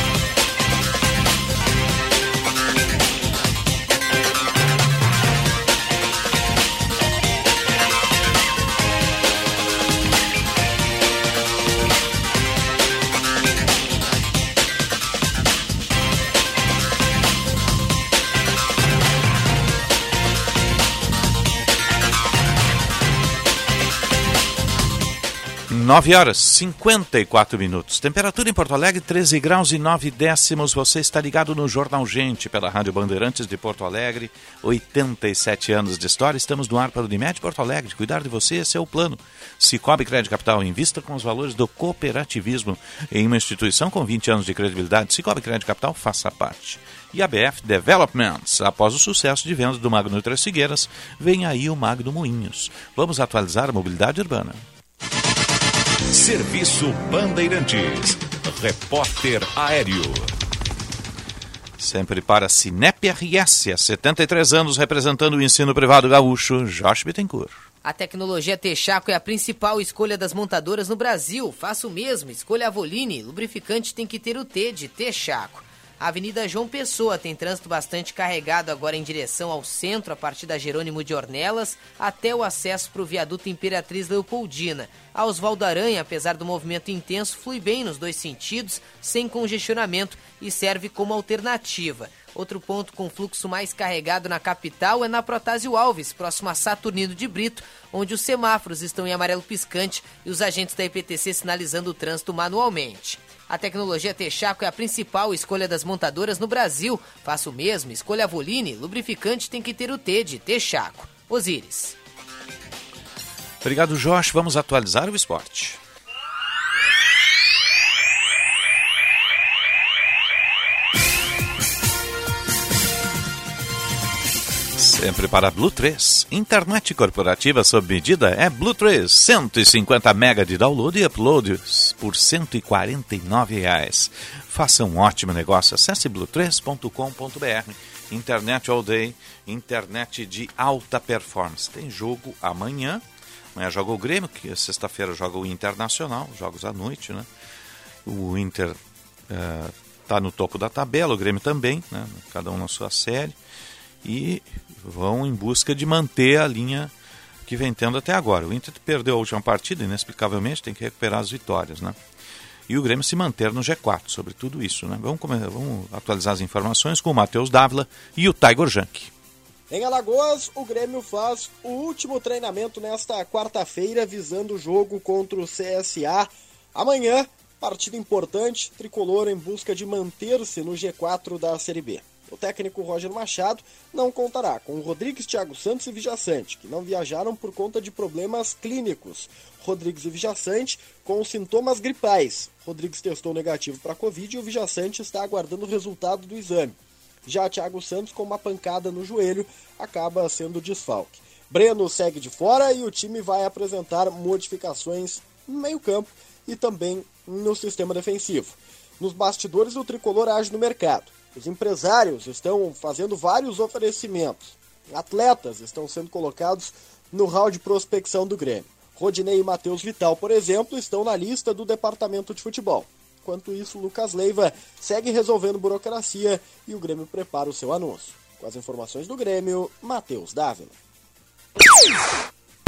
9 horas 54 minutos. Temperatura em Porto Alegre, 13 graus e 9 décimos. Você está ligado no Jornal Gente pela Rádio Bandeirantes de Porto Alegre. 87 anos de história. Estamos no ar para o Unimed Porto Alegre. Cuidar de você, esse é o plano. Cicobi Crédito Capital, invista com os valores do cooperativismo em uma instituição com 20 anos de credibilidade. Cicobi Crédito Capital, faça parte. E a BF Developments. Após o sucesso de vendas do Magno Três Figueiras, vem aí o Magno Moinhos. Vamos atualizar a mobilidade urbana. Serviço Bandeirantes. Repórter Aéreo. Sempre para Cinep RS, há 73 anos representando o ensino privado gaúcho, Josh Bittencourt. A tecnologia Texaco é a principal escolha das montadoras no Brasil. Faça o mesmo, escolha a Voline. Lubrificante tem que ter o T de Texaco. A Avenida João Pessoa tem trânsito bastante carregado agora em direção ao centro, a partir da Jerônimo de Ornelas, até o acesso para o viaduto Imperatriz Leopoldina. A Oswaldo Aranha, apesar do movimento intenso, flui bem nos dois sentidos, sem congestionamento e serve como alternativa. Outro ponto com fluxo mais carregado na capital é na Protásio Alves, próximo a Saturnino de Brito, onde os semáforos estão em amarelo piscante e os agentes da IPTC sinalizando o trânsito manualmente. A tecnologia Texaco é a principal escolha das montadoras no Brasil. Faça o mesmo, escolha a Voline, lubrificante tem que ter o T de Texaco. Osíris. Obrigado, Josh. Vamos atualizar o esporte. Sempre para Blue 3. Internet corporativa sob medida é Blue 3. 150 mega de download e uploads por 149 reais. Faça um ótimo negócio. Acesse blue3.com.br. Internet all day, internet de alta performance. Tem jogo amanhã. Amanhã joga o Grêmio, que sexta-feira joga o Internacional, jogos à noite, né? O Inter está uh, no topo da tabela, o Grêmio também, né? cada um na sua série. E vão em busca de manter a linha que vem tendo até agora. O Inter perdeu a última partida, inexplicavelmente, tem que recuperar as vitórias, né? E o Grêmio se manter no G4 sobre tudo isso, né? Vamos, vamos atualizar as informações com o Matheus Dávila e o Tiger Junk. Em Alagoas, o Grêmio faz o último treinamento nesta quarta-feira, visando o jogo contra o CSA. Amanhã, partida importante, tricolor em busca de manter-se no G4 da Série B. O técnico Roger Machado não contará com Rodrigues, Thiago Santos e Vijaçante, que não viajaram por conta de problemas clínicos. Rodrigues e Vijaçante com sintomas gripais. Rodrigues testou negativo para a Covid e o Vijaçante está aguardando o resultado do exame. Já Thiago Santos, com uma pancada no joelho, acaba sendo desfalque. Breno segue de fora e o time vai apresentar modificações no meio-campo e também no sistema defensivo. Nos bastidores, o tricolor age no mercado. Os empresários estão fazendo vários oferecimentos. Atletas estão sendo colocados no hall de prospecção do Grêmio. Rodinei e Matheus Vital, por exemplo, estão na lista do departamento de futebol. Enquanto isso, Lucas Leiva segue resolvendo burocracia e o Grêmio prepara o seu anúncio. Com as informações do Grêmio, Matheus Dávila.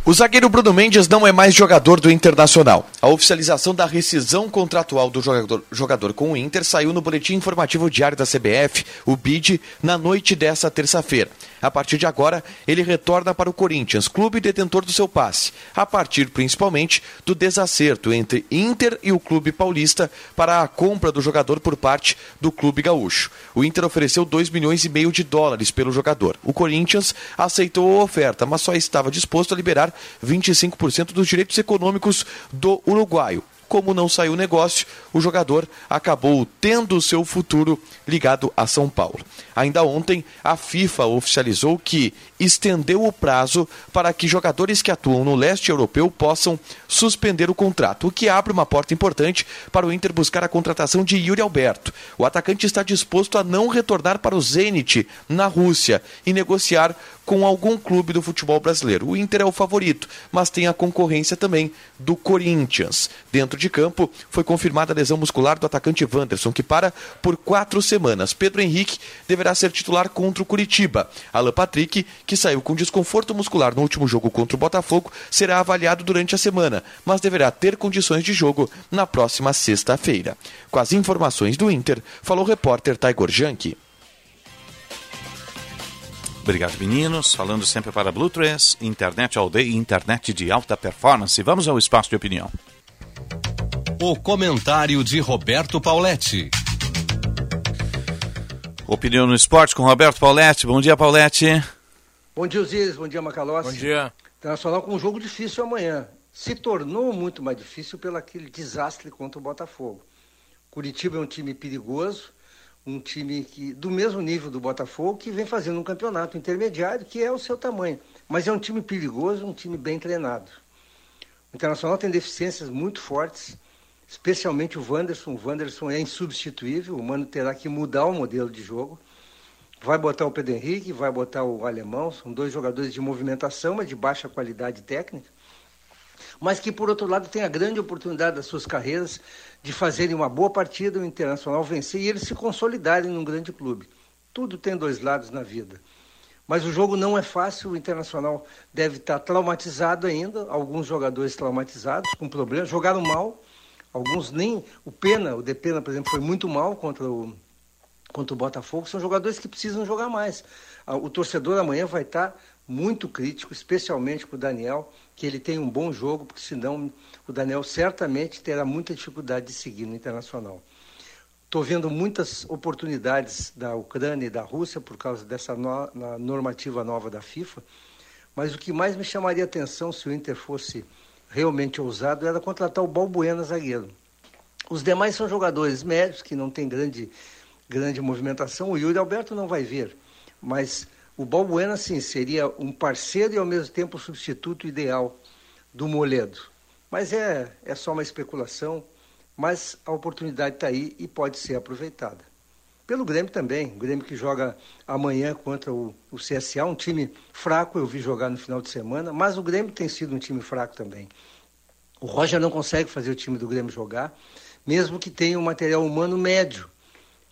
O zagueiro Bruno Mendes não é mais jogador do Internacional. A oficialização da rescisão contratual do jogador, jogador com o Inter saiu no Boletim Informativo Diário da CBF, o BID, na noite dessa terça-feira. A partir de agora, ele retorna para o Corinthians, clube detentor do seu passe, a partir principalmente do desacerto entre Inter e o clube paulista para a compra do jogador por parte do clube gaúcho. O Inter ofereceu 2 milhões e meio de dólares pelo jogador. O Corinthians aceitou a oferta, mas só estava disposto a liberar 25% dos direitos econômicos do uruguaio. Como não saiu o negócio, o jogador acabou tendo seu futuro ligado a São Paulo. Ainda ontem, a FIFA oficializou que estendeu o prazo para que jogadores que atuam no leste europeu possam suspender o contrato, o que abre uma porta importante para o Inter buscar a contratação de Yuri Alberto. O atacante está disposto a não retornar para o Zenit, na Rússia, e negociar com algum clube do futebol brasileiro. O Inter é o favorito, mas tem a concorrência também do Corinthians. Dentro de campo, foi confirmada a lesão muscular do atacante Wanderson, que para por quatro semanas. Pedro Henrique deverá ser titular contra o Curitiba. Alan Patrick, que saiu com desconforto muscular no último jogo contra o Botafogo, será avaliado durante a semana, mas deverá ter condições de jogo na próxima sexta-feira. Com as informações do Inter, falou o repórter Taigor Janke. Obrigado, meninos. Falando sempre para Blue 3, internet all day, internet de alta performance. Vamos ao espaço de opinião. O comentário de Roberto Pauletti. Opinião no esporte com Roberto Pauletti. Bom dia, Pauletti. Bom dia, Osíris. Bom dia, Macalossi. Bom dia. Internacional com um jogo difícil amanhã. Se tornou muito mais difícil pelo aquele desastre contra o Botafogo. Curitiba é um time perigoso, um time que do mesmo nível do Botafogo, que vem fazendo um campeonato intermediário, que é o seu tamanho. Mas é um time perigoso, um time bem treinado. O Internacional tem deficiências muito fortes, especialmente o Wanderson. O Wanderson é insubstituível, o Mano terá que mudar o modelo de jogo. Vai botar o Pedro Henrique, vai botar o Alemão, são dois jogadores de movimentação, mas de baixa qualidade técnica. Mas que, por outro lado, tem a grande oportunidade das suas carreiras de fazerem uma boa partida, o Internacional vencer e eles se consolidarem num grande clube. Tudo tem dois lados na vida. Mas o jogo não é fácil, o Internacional deve estar traumatizado ainda, alguns jogadores traumatizados, com problemas, jogaram mal, alguns nem. O Pena, o De Pena, por exemplo, foi muito mal contra o, contra o Botafogo, são jogadores que precisam jogar mais. O torcedor amanhã vai estar muito crítico, especialmente com o Daniel, que ele tem um bom jogo, porque senão o Daniel certamente terá muita dificuldade de seguir no Internacional. Estou vendo muitas oportunidades da Ucrânia e da Rússia por causa dessa no, normativa nova da FIFA, mas o que mais me chamaria atenção se o Inter fosse realmente ousado era contratar o Balbuena zagueiro. Os demais são jogadores médios que não têm grande, grande movimentação. O Yuri Alberto não vai ver, mas o Balbuena, sim, seria um parceiro e ao mesmo tempo substituto ideal do Moledo. Mas é, é só uma especulação mas a oportunidade está aí e pode ser aproveitada. Pelo Grêmio também, o Grêmio que joga amanhã contra o, o CSA, um time fraco, eu vi jogar no final de semana, mas o Grêmio tem sido um time fraco também. O Roger não consegue fazer o time do Grêmio jogar, mesmo que tenha um material humano médio.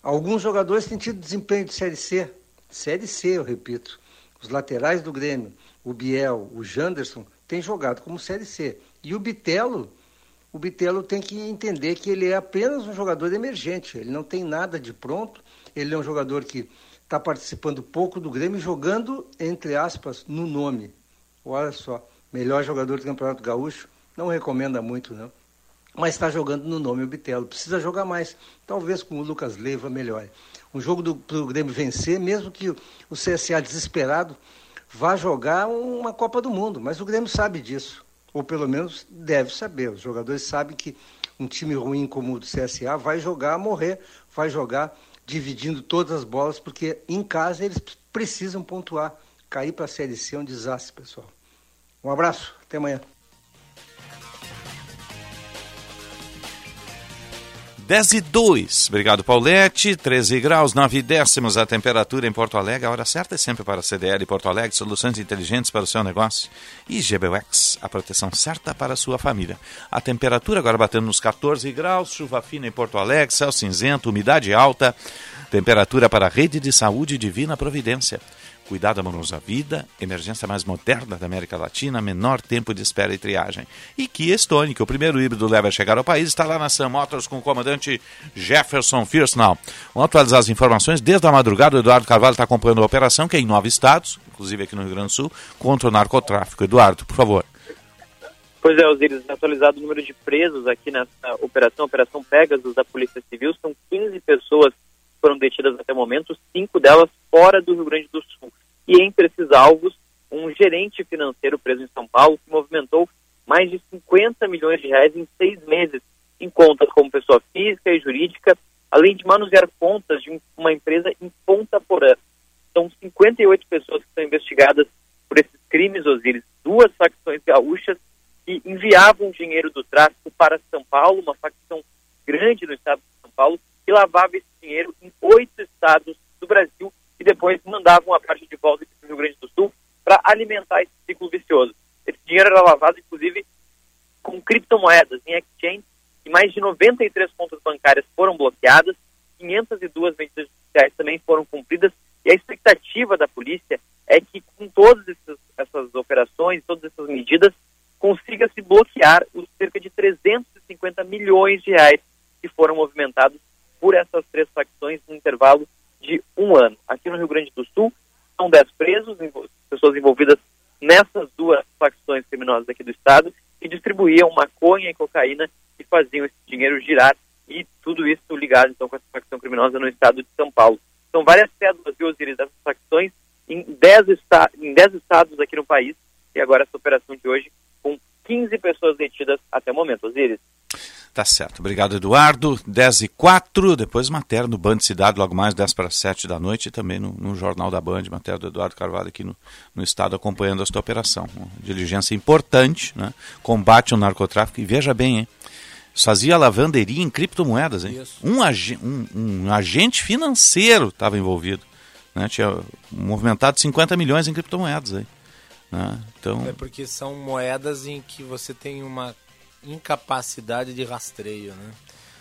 Alguns jogadores têm tido desempenho de Série C, Série C, eu repito. Os laterais do Grêmio, o Biel, o Janderson, têm jogado como Série C. E o Bitelo o Bitelo tem que entender que ele é apenas um jogador emergente, ele não tem nada de pronto, ele é um jogador que está participando pouco do Grêmio, jogando, entre aspas, no nome. Olha só, melhor jogador do Campeonato Gaúcho, não recomenda muito, não. Mas está jogando no nome o Bitelo. Precisa jogar mais. Talvez com o Lucas Leiva melhore. Um jogo para o Grêmio vencer, mesmo que o CSA desesperado vá jogar uma Copa do Mundo. Mas o Grêmio sabe disso ou pelo menos deve saber. Os jogadores sabem que um time ruim como o do CSA vai jogar a morrer, vai jogar dividindo todas as bolas, porque em casa eles precisam pontuar. Cair para a Série C é um desastre, pessoal. Um abraço, até amanhã. 10 e 2. Obrigado, Paulette. 13 graus, 9 décimos a temperatura em Porto Alegre. A hora certa é sempre para a CDL Porto Alegre, soluções inteligentes para o seu negócio. E GBUX, a proteção certa para a sua família. A temperatura agora batendo nos 14 graus, chuva fina em Porto Alegre, céu cinzento, umidade alta. Temperatura para a rede de saúde Divina Providência. Cuidado amoroso à vida, emergência mais moderna da América Latina, menor tempo de espera e triagem. E Kia Stone, que o primeiro híbrido leva a chegar ao país, está lá na Sam Motors com o comandante Jefferson Fiercenal. Vamos atualizar as informações. Desde a madrugada, o Eduardo Carvalho está acompanhando a operação, que é em nove estados, inclusive aqui no Rio Grande do Sul, contra o narcotráfico. Eduardo, por favor. Pois é, Osiris, atualizado o número de presos aqui nessa operação, Operação Pegasus da Polícia Civil, são 15 pessoas que foram detidas até o momento, cinco delas fora do Rio Grande do Sul e entre esses alvos, um gerente financeiro preso em São Paulo que movimentou mais de 50 milhões de reais em seis meses em contas como pessoa física e jurídica, além de manusear contas de uma empresa em Ponta Porã. São 58 pessoas que são investigadas por esses crimes, Osiris, duas facções gaúchas que enviavam dinheiro do tráfico para São Paulo, uma facção grande no estado de São Paulo, que lavava esse dinheiro em oito estados do Brasil e depois mandavam a parte de volta para o Rio Grande do Sul para alimentar esse ciclo vicioso. Esse dinheiro era lavado, inclusive, com criptomoedas em exchange e mais de 93 contas bancárias foram bloqueadas, 502 medidas judiciais também foram cumpridas e a expectativa da polícia é que com todas essas, essas operações, todas essas medidas, consiga se bloquear os cerca de 350 milhões de reais que foram movimentados por essas três facções no intervalo de um ano. Aqui no Rio Grande do Sul, são 10 presos, pessoas envolvidas nessas duas facções criminosas aqui do estado, que distribuíam maconha e cocaína que faziam esse dinheiro girar e tudo isso ligado então com essa facção criminosa no estado de São Paulo. São várias cédulas de Osiris dessas facções em 10, esta em 10 estados aqui no país e agora essa operação de hoje com 15 pessoas detidas até o momento. Osiris. Tá certo. Obrigado, Eduardo. 10 e 4, depois matéria no Band Cidade, logo mais 10 para 7 da noite, e também no, no Jornal da Band, matéria do Eduardo Carvalho aqui no, no estado acompanhando esta operação. Uma diligência importante, né? combate ao narcotráfico, e veja bem, hein? fazia lavanderia em criptomoedas. Hein? Um, ag um, um, agente financeiro estava envolvido. Né? Tinha movimentado 50 milhões em criptomoedas. Aí, né? então... É porque são moedas em que você tem uma incapacidade de rastreio. Né?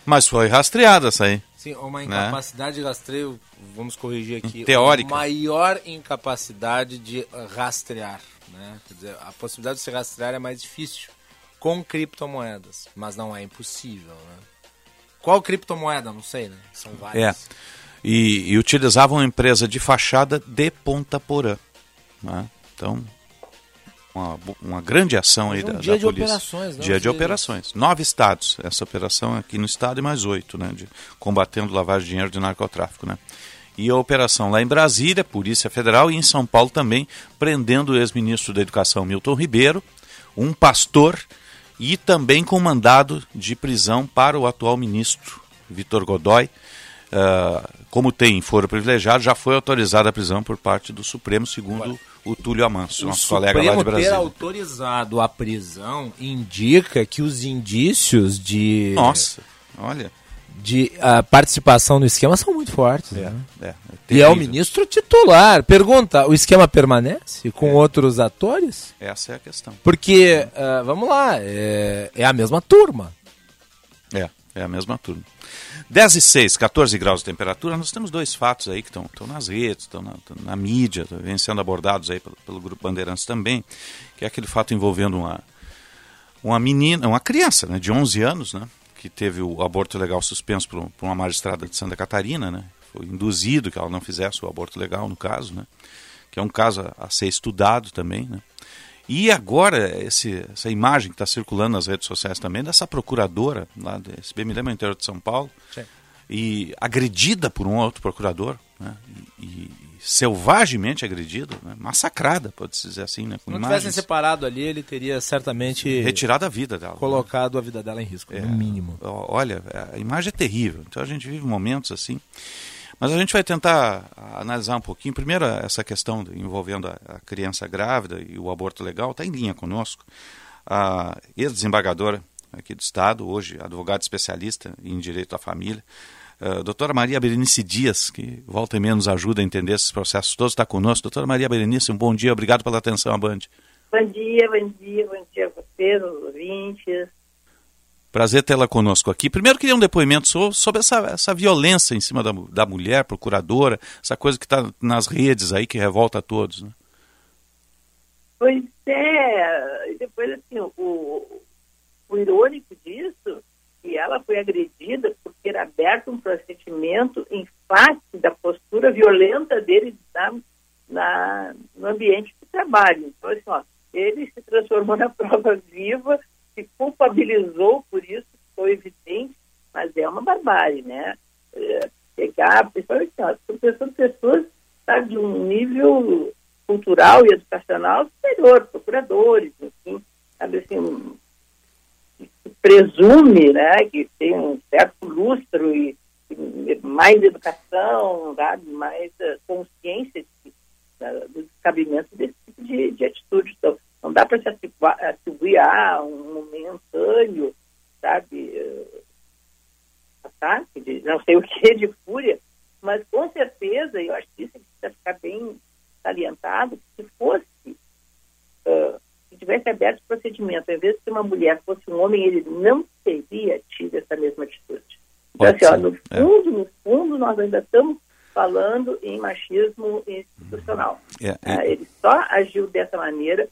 Mas foi rastreada essa aí. Sim, uma né? incapacidade né? de rastreio, vamos corrigir aqui. Teórica. Maior incapacidade de rastrear. Né? Quer dizer, a possibilidade de se rastrear é mais difícil com criptomoedas, mas não é impossível, né? Qual criptomoeda? Não sei, né? São várias. É. E, e utilizavam uma empresa de fachada de Ponta Porã. Né? Então, uma, uma grande ação aí um da, dia da de polícia. Operações, dia de operações. Nove estados. Essa operação aqui no estado e mais oito, né? De, combatendo lavagem de dinheiro de narcotráfico, né? E a operação lá em Brasília, Polícia Federal, e em São Paulo também, prendendo o ex-ministro da Educação Milton Ribeiro, um pastor e também com mandado de prisão para o atual ministro Vitor Godoy. Uh, como tem foro privilegiado, já foi autorizada a prisão por parte do Supremo, segundo o Túlio Amanso, o nosso Supremo colega lá de Brasília. ter autorizado a prisão indica que os indícios de. Nossa, olha de uh, participação no esquema são muito fortes. É, né? é, é e é o ministro titular. Pergunta: o esquema permanece com é. outros atores? Essa é a questão. Porque, uh, vamos lá, é, é, a mesma turma. É, a mesma turma. 10 e 6, 14 graus de temperatura. Nós temos dois fatos aí que estão nas redes, estão na, na, mídia, vêm sendo abordados aí pelo, pelo Grupo Bandeirantes também, que é aquele fato envolvendo uma, uma menina, uma criança né, de 11 anos, né? que teve o aborto legal suspenso por, por, uma magistrada de Santa Catarina, né? Foi induzido que ela não fizesse o aborto legal, no caso, né? Que é um caso a, a ser estudado também, né? E agora, esse, essa imagem que está circulando nas redes sociais também, dessa procuradora lá desse BMLM interior de São Paulo, Sim. e agredida por um outro procurador, né? E, e selvagemente agredida, né? massacrada, pode-se dizer assim, né? Com Se não imagens... tivessem separado ali, ele teria certamente retirado a vida dela, colocado né? a vida dela em risco, é, no mínimo. Olha, a imagem é terrível. Então a gente vive momentos assim. Mas a gente vai tentar analisar um pouquinho. Primeiro, essa questão envolvendo a criança grávida e o aborto legal está em linha conosco. A ex-desembargadora aqui do Estado, hoje advogada especialista em direito à família, Uh, doutora Maria Berenice Dias, que volta e menos ajuda a entender esses processos todos, está conosco. Doutora Maria Berenice, um bom dia, obrigado pela atenção Band. Bom dia, bom dia, bom dia a vocês, os ouvintes. Prazer tê-la conosco aqui. Primeiro, queria um depoimento sobre, essa, essa violência em cima da, da mulher, procuradora, essa coisa que está nas redes aí, que revolta a todos. Né? Pois é, depois assim, o, o irônico disso que ela foi agredida por ter aberto um procedimento em face da postura violenta dele na, na, no ambiente de trabalho. Então, assim, ó, ele se transformou na prova viva, se culpabilizou por isso, foi evidente, mas é uma barbárie, né? É, pegar, principalmente, ó, são pessoas, pessoas tá, de um nível cultural e educacional superior, procuradores, enfim, sabe assim, presume né, que tem um certo lustro e, e mais educação, sabe, mais uh, consciência de, uh, do descabimento desse tipo de, de atitude. Então, não dá para se atribuir a um momentâneo, sabe, uh, ataque de não sei o que, de fúria, mas com certeza, eu acho que isso precisa ficar bem salientado, se fosse uh, tivesse aberto o procedimento, ao invés de ser uma mulher fosse um homem, ele não teria tido essa mesma atitude. Então, assim, ó, no é. fundo, é. no fundo, nós ainda estamos falando em machismo institucional. É, é. Ah, ele só agiu dessa maneira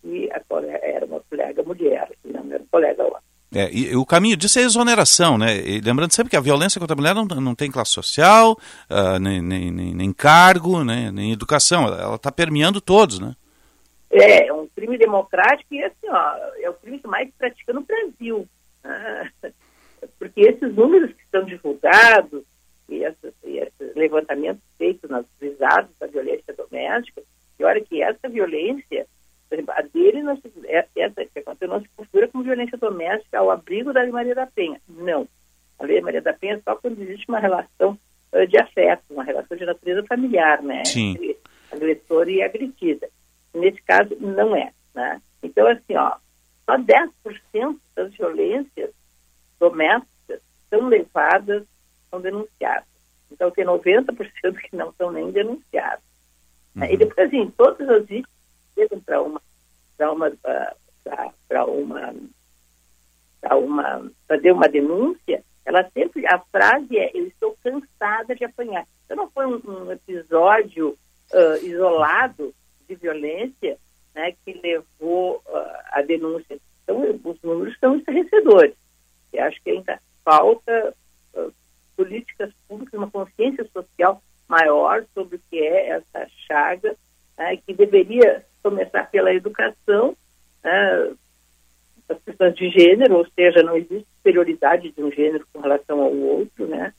porque a colega era uma colega mulher, não era um colega homem. É, e, o caminho disso é exoneração, né? E lembrando sempre que a violência contra a mulher não, não tem classe social, uh, nem, nem, nem, cargo, né? nem educação. Ela está permeando todos, né? É, é um crime democrático e assim, ó, é o crime que mais se pratica no Brasil. Ah, porque esses números que são divulgados e esses, e esses levantamentos feitos nas visados da violência doméstica, e olha que essa violência, exemplo, a dele não se, é, essa que aconteceu não se configura como violência doméstica ao abrigo da Lei Maria da Penha. Não. A Lei Maria da Penha é só quando existe uma relação uh, de afeto, uma relação de natureza familiar, né? Sim. Entre agressor e agredida. Nesse caso, não é. Né? Então, assim, ó, só 10% das violências domésticas são levadas, são denunciadas. Então, tem 90% que não são nem denunciadas. Uhum. E depois, assim, todas as vítimas chegam para uma, para uma, para uma, para uma, fazer uma denúncia, ela sempre, a frase é, eu estou cansada de apanhar. Então, não foi um, um episódio uh, isolado de violência né, que levou uh, à denúncia. Então, os números são estarrecedores. E acho que ainda falta uh, políticas públicas, uma consciência social maior sobre o que é essa chaga, né, que deveria começar pela educação né, das questões de gênero, ou seja, não existe superioridade de um gênero com relação ao outro, né?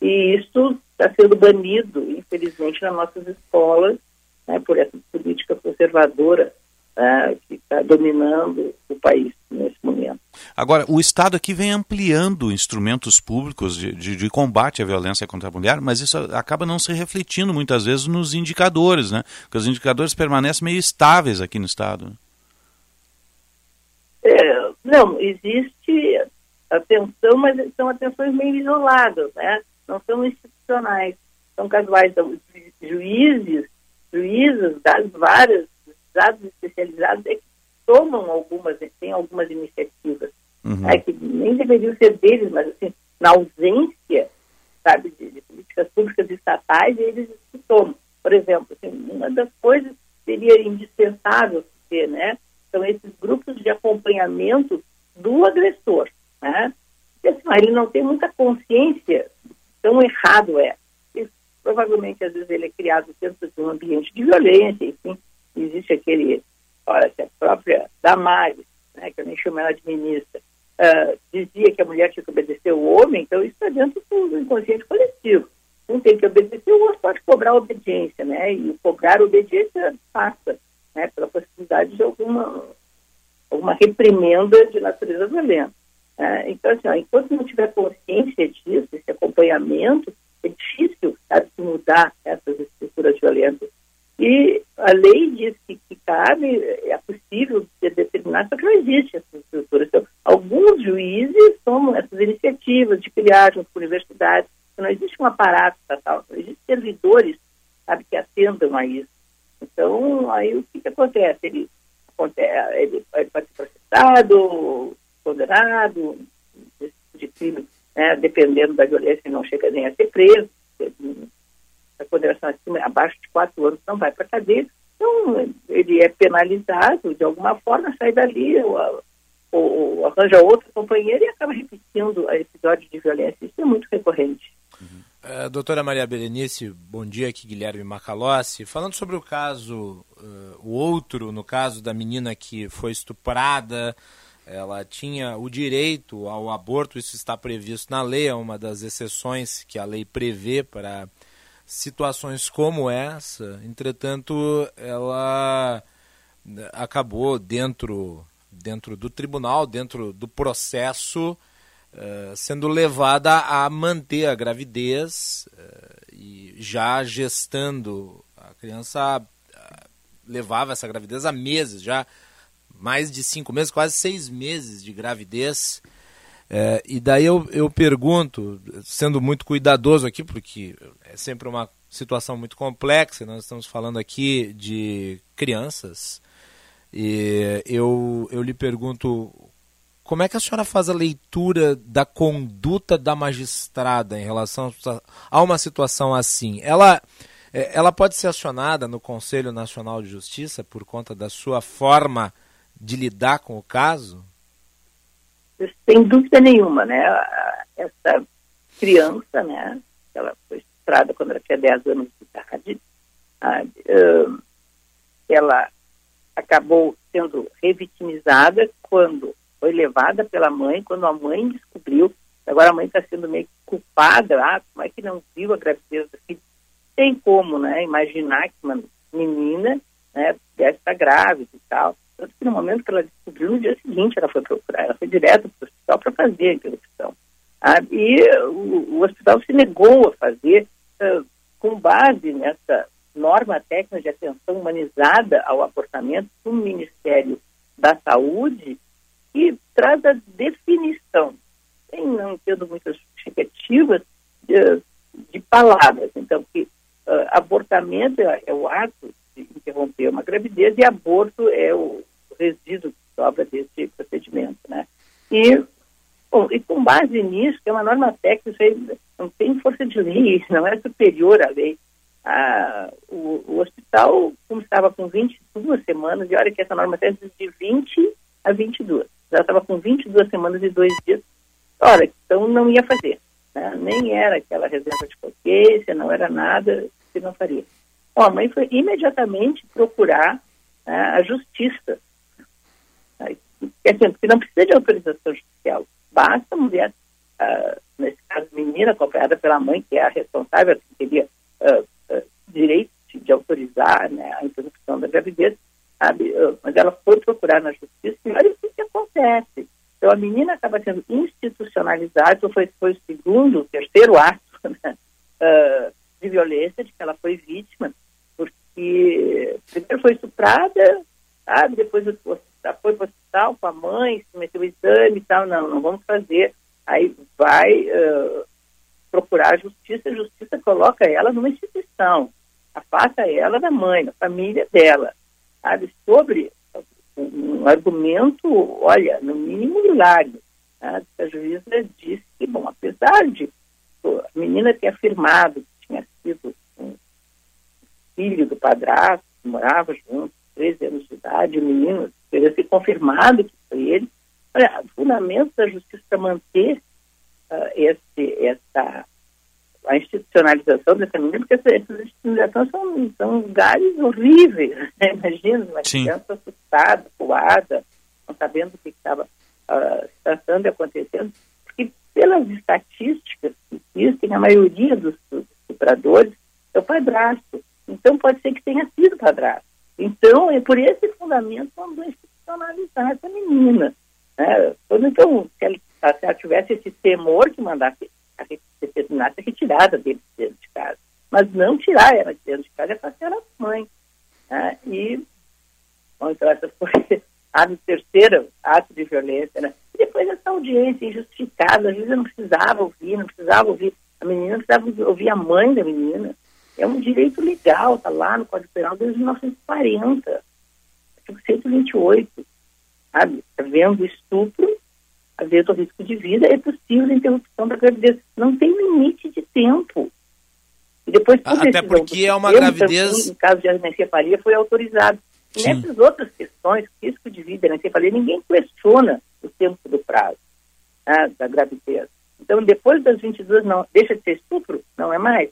E isso está sendo banido, infelizmente, nas nossas escolas, né, por essa política conservadora né, que está dominando o país nesse momento. Agora, o Estado aqui vem ampliando instrumentos públicos de, de, de, combate à violência contra a mulher, mas isso acaba não se refletindo muitas vezes nos indicadores, né? Porque os indicadores permanecem meio estáveis aqui no Estado. É, não, existe atenção, mas são atenções meio isoladas, né? Não são institucionais, são casuais. Então, juízes, juízes das várias dados especializados é que tomam algumas, têm algumas iniciativas, uhum. é, que nem deveriam ser deles, mas assim, na ausência, sabe, de, de políticas públicas estatais, eles se tomam. Por exemplo, assim, uma das coisas que seria indispensável ter, né, são esses grupos de acompanhamento do agressor, né? Assim, ele não tem muita consciência tão errado é. E, provavelmente, às vezes, ele é criado dentro de um ambiente de violência, enfim, existe aquele, olha, a própria Damares, né, que eu nem chamo ela de ministra, uh, dizia que a mulher tinha que obedecer o homem, então isso está dentro do inconsciente coletivo. Um tem que obedecer, o outro pode cobrar obediência, né? E cobrar obediência passa, né? Pela possibilidade de alguma, alguma reprimenda de natureza violenta. Né? Então, assim, ó, enquanto não tiver consciência disso, esse acompanhamento, é difícil sabe, mudar essas estruturas violentas. E a lei diz que, que cabe, é possível ser determinado, só que não existe essa estrutura. Então, alguns juízes tomam essas iniciativas de criar junto com universidades, não existe um aparato estatal, não existem servidores sabe, que atendam a isso. Então, aí o que, que acontece? Ele, ele, ele pode ser processado, condenado, tipo de crime, né, dependendo da violência, não chega nem a ser preso. A condenação acima, abaixo de quatro anos não vai para a cadeia. Então, ele é penalizado de alguma forma, sai dali, ou, ou, ou arranja outro companheiro e acaba repetindo o episódio de violência. Isso é muito recorrente. Uh, doutora Maria Berenice, bom dia, aqui Guilherme Macalossi. Falando sobre o caso, uh, o outro, no caso da menina que foi estuprada, ela tinha o direito ao aborto, isso está previsto na lei, é uma das exceções que a lei prevê para situações como essa. Entretanto, ela acabou dentro, dentro do tribunal, dentro do processo, uh, sendo levada a manter a gravidez uh, e já gestando. A criança levava essa gravidez há meses já mais de cinco meses, quase seis meses de gravidez. É, e daí eu, eu pergunto, sendo muito cuidadoso aqui, porque é sempre uma situação muito complexa, nós estamos falando aqui de crianças, e eu, eu lhe pergunto como é que a senhora faz a leitura da conduta da magistrada em relação a uma situação assim? Ela, é, ela pode ser acionada no Conselho Nacional de Justiça por conta da sua forma de lidar com o caso? Sem dúvida nenhuma, né? Essa criança, né? Ela foi estuprada quando ela tinha 10 anos de idade. ela acabou sendo revitimizada quando foi levada pela mãe, quando a mãe descobriu, agora a mãe está sendo meio culpada, ah, como é que não viu a gravidez do filho? Tem como, né, imaginar que uma menina, né, deve estar grávida e tal. Que no momento que ela descobriu, no dia seguinte ela foi procurar, ela foi direto para o hospital para fazer a interrupção. Ah, e o, o, hospital se negou a fazer, com base nessa norma técnica de atenção humanizada ao abortamento do Ministério da Saúde, que traz a definição, sem não tendo muitas justificativas, de, de palavras. Então, que uh, abortamento é, é, o ato de interromper uma gravidez e aborto é o resíduo que sobra desse procedimento, né? E, bom, e com base nisso, que é uma norma técnica, não tem força de lei, não é superior à lei. Ah, o, o, hospital, como estava com 22 semanas, e olha que essa norma técnica de 20 a 22. Já estava com 22 semanas e dois dias. Ora, então não ia fazer. Né? Nem era aquela reserva de consciência, não era nada que não faria. Bom, a mãe foi imediatamente procurar né, a justiça. Assim, porque não precisa de autorização judicial. Basta a mulher, uh, nesse caso, menina, acompanhada pela mãe, que é a responsável, que teria uh, uh, direito de autorizar né, a interrupção da gravidez, sabe? mas ela foi procurar na justiça e olha o que, acontece. Então, a menina acaba sendo institucionalizada, foi, foi o segundo, o terceiro ato né, de violência de que ela foi vítima, porque primeiro foi estuprada, sabe? depois foi para o hospital com a mãe, meteu o exame e tal, não, não vamos fazer. Aí vai uh, procurar a justiça, a justiça coloca ela numa instituição, afasta ela da mãe, da família dela sabe, sobre um argumento, olha, no mínimo hilário. Né? A juíza disse que, bom, apesar de a menina ter afirmado que tinha sido um filho do padrasto, que morava junto, 13 anos de idade, o menino teria se confirmado que foi ele, olha, o fundamento da justiça para manter uh, esse, essa a institucionalização dessa menina, porque essas, essas institucionalizações são, são lugares horríveis. Né? Imagina uma Sim. criança assustada, coada, não sabendo o que estava uh, tratando e acontecendo. Porque pelas estatísticas que existem, a maioria dos, dos estupradores é o padrasto. Então pode ser que tenha sido padrasto. Então, é por esse fundamento mandou institucionalizar essa menina. Né? Então, se ela, se ela tivesse esse temor que mandasse a determinasse a retirada dele de dentro de casa. Mas não tirar ela de dentro de casa é para ser a mãe. Né? E, bom, então essa foi a terceira ato de violência. Né? E depois essa audiência injustificada, às vezes eu não precisava ouvir, não precisava ouvir a menina, não precisava ouvir a mãe da menina. É um direito legal, está lá no Código Penal desde 1940, artigo 128, sabe? Havendo estupro, havendo risco de vida, é possível a interrupção da gravidez. Não tem limite de tempo. E depois, por Até porque é uma gravidez... Também, em caso de anencefalia, foi autorizado. E nessas outras questões, risco de vida, anencefalia, ninguém questiona o tempo do prazo né, da gravidez. Então, depois das 22, não, deixa de ser estupro? Não é mais.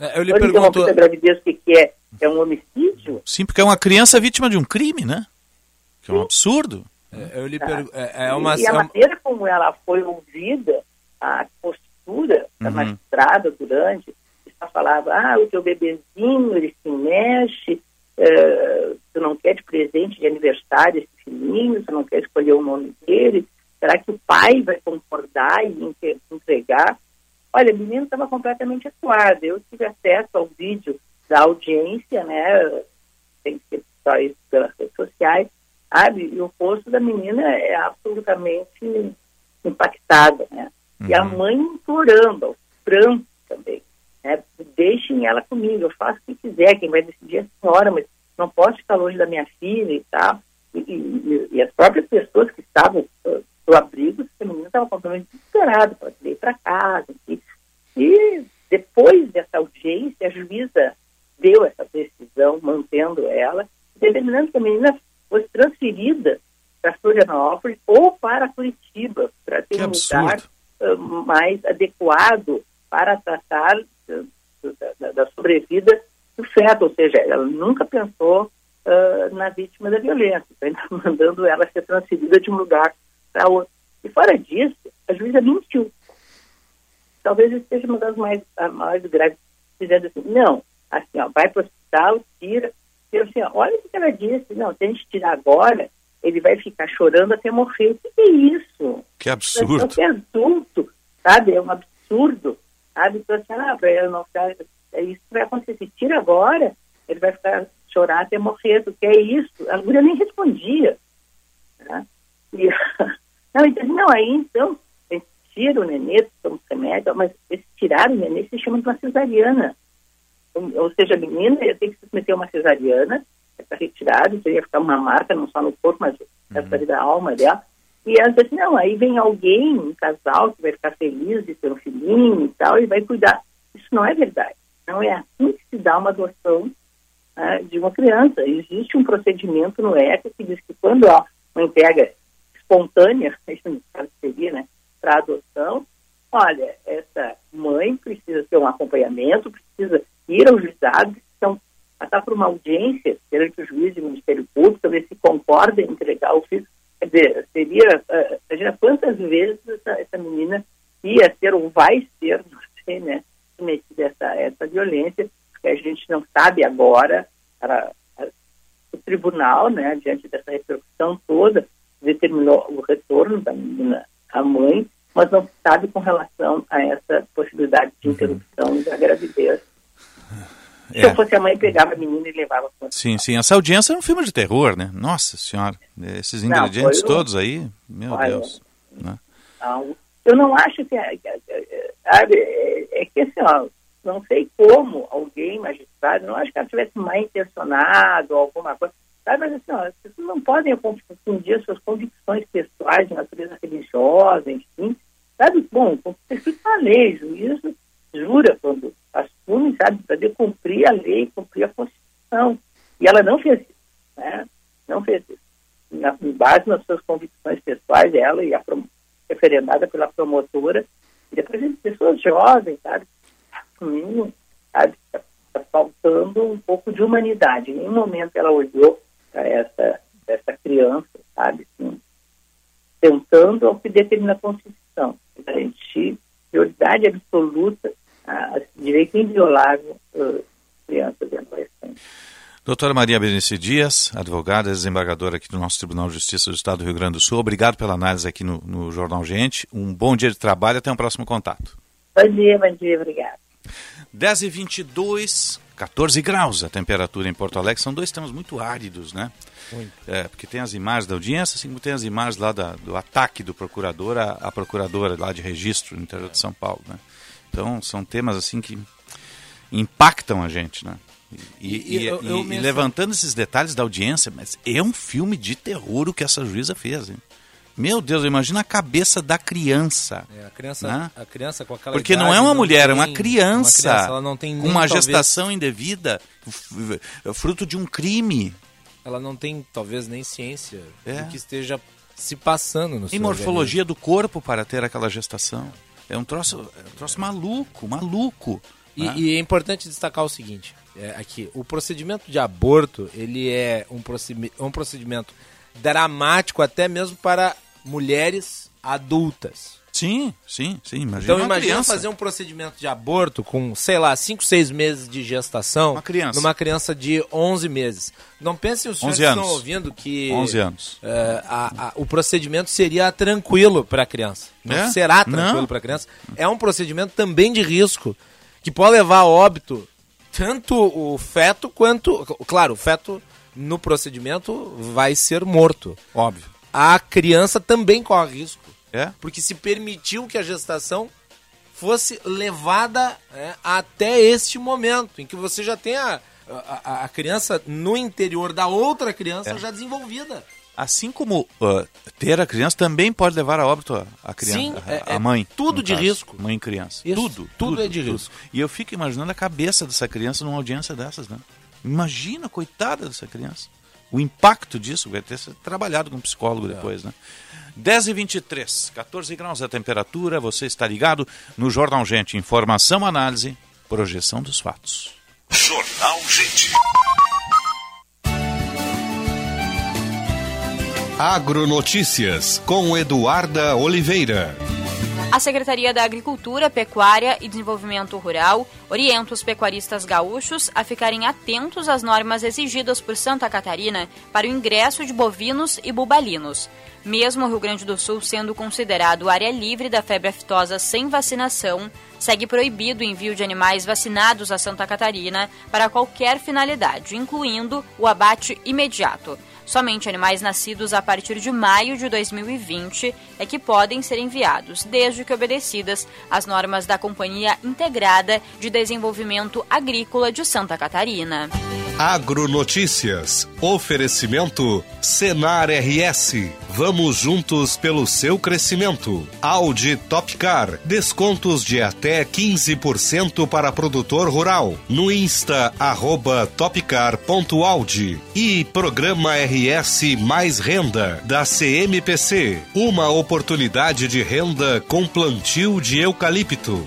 É, eu lhe pergunto... a gravidez, o que, que é? É um homicídio? Sim, porque é uma criança vítima de um crime, né? Que é um absurdo. É, eu lhe tá. é, é uma... E a maneira como ela foi ouvida, a postura da uhum. magistrada durante, ela falava, ah, o teu bebezinho, ele se mexe, é, tu não quer de presente de aniversário esse filhinho, tu não quer escolher o nome dele, será que o pai vai concordar e entregar? Olha, a menina estava completamente atuada, eu tive acesso ao vídeo da audiência, né, tem que ser só isso pelas redes sociais, sabe? E o rosto da menina é absolutamente impactado, né? Uhum. E a uhum. mãe implorando, aos prantos também, né? Deixem ela comigo, eu faço o que quiser, quem vai decidir é a senhora, mas não posso ficar longe da minha filha e tal. E, e, e as próprias pessoas que estavam uh, no abrigo, a menina estava completamente desesperada para ir para casa. E, e depois dessa audiência, a juíza deu essa decisão, mantendo ela, determinando que a menina fosse transferida para Florianópolis ou para Curitiba, para ter que um lugar uh, mais adequado para tratar uh, da, da, sobrevida do feto, ou seja, ela nunca pensou uh, na vítima da violência, então está mandando ela ser transferida de um lugar para. E fora disso, a juíza mentiu. Talvez isso seja uma das mais, mais graves, dizendo assim, não, assim, ó, vai para o hospital, tira. E eu assim, ó, olha o que ela disse, não, se a gente tirar agora, ele vai ficar chorando até morrer. O que, que é isso? Que absurdo. Você é adulto, sabe? É um absurdo, sabe? Então, assim, ah, para não ficar, é isso que vai acontecer. Tira agora, ele vai ficar chorar até morrer. O que é isso? A mulher nem respondia. Né? E, não, então, não, aí então, tira o nenê, toma remédio, mas tirar o nenê se chama de uma cesariana. Ou seja, a menina ia ter que se submeter a uma cesariana, essa retirada, isso ia ficar uma marca não só no corpo, mas na uhum. da alma dela. E ela disse, não, aí vem alguém, um casal, que vai ficar feliz de ter um filhinho e tal, e vai cuidar. Isso não é verdade. Não é assim que se dá uma adoção né, de uma criança. Existe um procedimento no ECA que diz que quando há uma entrega espontânea, caso seria, né, para adoção, olha, essa mãe precisa ter um acompanhamento, precisa ir ao juizado, então, passar por uma audiência perante o juiz e o Ministério Público, ver se concorda em entregar o filho. Quer dizer, seria, uh, imagina quantas vezes essa, essa menina ia ser ou vai ser, não sei, né, submetida a essa, essa violência, porque a gente não sabe agora, para, o tribunal, né, diante dessa repercussão toda, determinou o retorno da menina à mãe, mas não se sabe com relação a essa possibilidade de uhum. interrupção uhum. da gravidez. É. Se eu fosse a mãe, pegava a menina e levava para Sim, sim. Essa audiência é um filme de terror, né? Nossa Senhora. Esses ingredientes não, todos aí, meu Olha, Deus. Né? Não, eu não acho que. É, é, é que assim, ó, não sei como alguém, magistrado, não acho que ela tivesse mal intencionado ou alguma coisa. Sabe, mas assim, ó, vocês não podem confundir suas convicções pessoais de natureza religiosa, enfim. Sabe, bom, como escrito na lei, juiz jura quando assume, sabe, para cumprir a lei, cumprir a Constituição. E ela não fez isso, né? Não fez isso. Na, base nas suas convicções pessoais, ela e a referendada pela promotora, e depois pessoas jovens, sabe, assumindo, sabe, tá, tá faltando um pouco de humanidade. Em nenhum momento ela olhou para essa, essa criança, sabe, assim, tentando ao que determina a Constituição, garantir prioridade absoluta a direito inviolável uh, crianças e adolescentes. Doutora Maria Berenice Dias, advogada, desembargadora aqui do nosso Tribunal de Justiça do Estado do Rio Grande do Sul. Obrigado pela análise aqui no, no Jornal Gente. Um bom dia de trabalho até um próximo contato. Bom dia, bom dia, obrigado. 10 e 22 14 graus a temperatura em Porto Alegre. São dois temas muito áridos, né? Muito. É, porque tem as imagens da audiência, assim como tem as imagens lá da, do ataque do procurador à, à procuradora lá de registro no interior de São Paulo, né? Então, são temas assim que impactam a gente, né? E, e, e, eu, eu e levantando esses detalhes da audiência, mas é um filme de terror o que essa juíza fez, hein? Meu Deus, imagina a cabeça da criança. É, a criança, né? a criança com aquela Porque idade, não é uma mulher, tem, é uma criança. Uma criança ela não tem com uma talvez, gestação indevida, fruto de um crime. Ela não tem talvez nem ciência é. do que esteja se passando no E morfologia do corpo para ter aquela gestação. É um troço, é um troço maluco, maluco. E, né? e é importante destacar o seguinte, é, aqui, o procedimento de aborto, ele é um procedimento, um procedimento dramático até mesmo para mulheres adultas. Sim, sim, sim. Imagina então imagina criança. fazer um procedimento de aborto com, sei lá, 5, 6 meses de gestação uma criança. numa criança de 11 meses. Não pensem os senhores que estão ouvindo que 11 anos. Uh, a, a, o procedimento seria tranquilo para a criança. Não é? será tranquilo para a criança. É um procedimento também de risco que pode levar a óbito tanto o feto quanto, claro, o feto no procedimento vai ser morto. Óbvio. A criança também corre risco. É? Porque se permitiu que a gestação fosse levada é, até este momento, em que você já tem a, a, a criança no interior da outra criança é. já desenvolvida. Assim como uh, ter a criança também pode levar a óbito a, criança, Sim, a, é, a, mãe. Tudo de caso, risco. Mãe e criança. Isso, tudo, tudo, tudo, é de tudo. risco. E eu fico imaginando a cabeça dessa criança numa audiência dessas, né? Imagina, coitada dessa criança. O impacto disso vai ter sido trabalhado com um psicólogo é. depois, né? 10 e 23 14 graus a temperatura, você está ligado no Jornal Gente. Informação, análise, projeção dos fatos. Jornal Gente. Agronotícias com Eduarda Oliveira. A Secretaria da Agricultura, Pecuária e Desenvolvimento Rural orienta os pecuaristas gaúchos a ficarem atentos às normas exigidas por Santa Catarina para o ingresso de bovinos e bubalinos. Mesmo o Rio Grande do Sul sendo considerado área livre da febre aftosa sem vacinação, segue proibido o envio de animais vacinados a Santa Catarina para qualquer finalidade, incluindo o abate imediato. Somente animais nascidos a partir de maio de 2020 é que podem ser enviados, desde que obedecidas às normas da Companhia Integrada de Desenvolvimento Agrícola de Santa Catarina. Agronotícias. Oferecimento Senar RS. Vamos juntos pelo seu crescimento. Audi Topcar. Descontos de até 15% para produtor rural. No Insta, arroba topcar.audi. E Programa RS Mais Renda, da CMPC. Uma oportunidade de renda com plantio de eucalipto.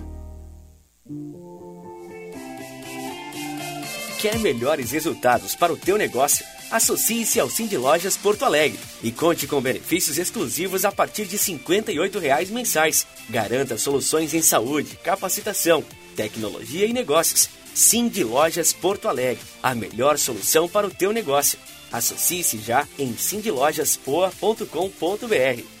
Quer melhores resultados para o teu negócio? Associe-se ao Cindy Lojas Porto Alegre e conte com benefícios exclusivos a partir de 58 reais mensais. Garanta soluções em saúde, capacitação, tecnologia e negócios. Cindy Lojas Porto Alegre, a melhor solução para o teu negócio. Associe-se já em cindylojaspoa.com.br.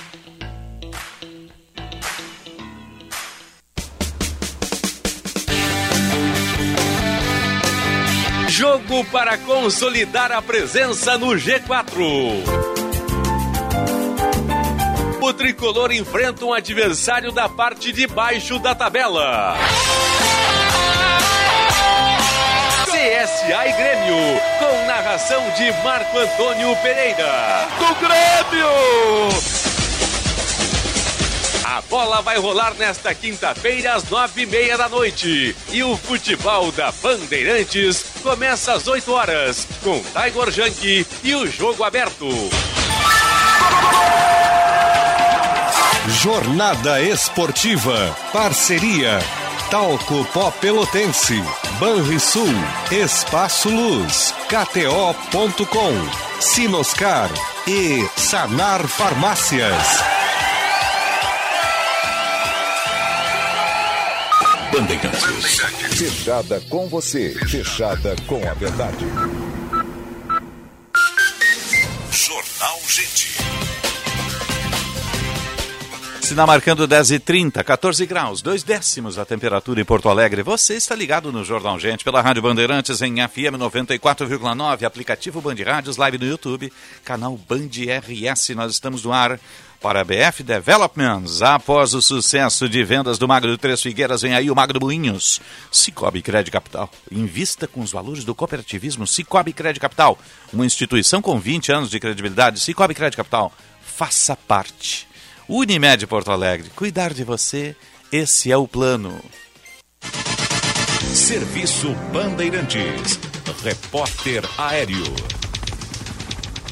Jogo para consolidar a presença no G4. O tricolor enfrenta um adversário da parte de baixo da tabela. CSA e Grêmio, com narração de Marco Antônio Pereira. Do Grêmio! A bola vai rolar nesta quinta-feira às nove e meia da noite. E o futebol da Bandeirantes começa às oito horas, com Tiger Junk e o jogo aberto. Jornada Esportiva. Parceria. Talco Pó Pelotense. Banrisul. Espaço Luz. KTO.com. Sinoscar. E Sanar Farmácias. Bandeirantes. Fechada com você, fechada com a verdade. Jornal. gente. Sinal marcando 10 e 30, 14 graus, dois décimos a temperatura em Porto Alegre. Você está ligado no Jornal Gente pela Rádio Bandeirantes em FM 94,9, aplicativo Band Rádios, live no YouTube, canal Band RS. Nós estamos no ar para a BF Developments. Após o sucesso de vendas do Magro Três Figueiras, vem aí o Magro Moinhos. Cicobi Crédito Capital. Invista com os valores do cooperativismo Cicobi Crédito Capital. Uma instituição com 20 anos de credibilidade. Cicobi Crédito Capital. Faça parte. Unimed Porto Alegre. Cuidar de você, esse é o plano. Serviço Bandeirantes. Repórter Aéreo.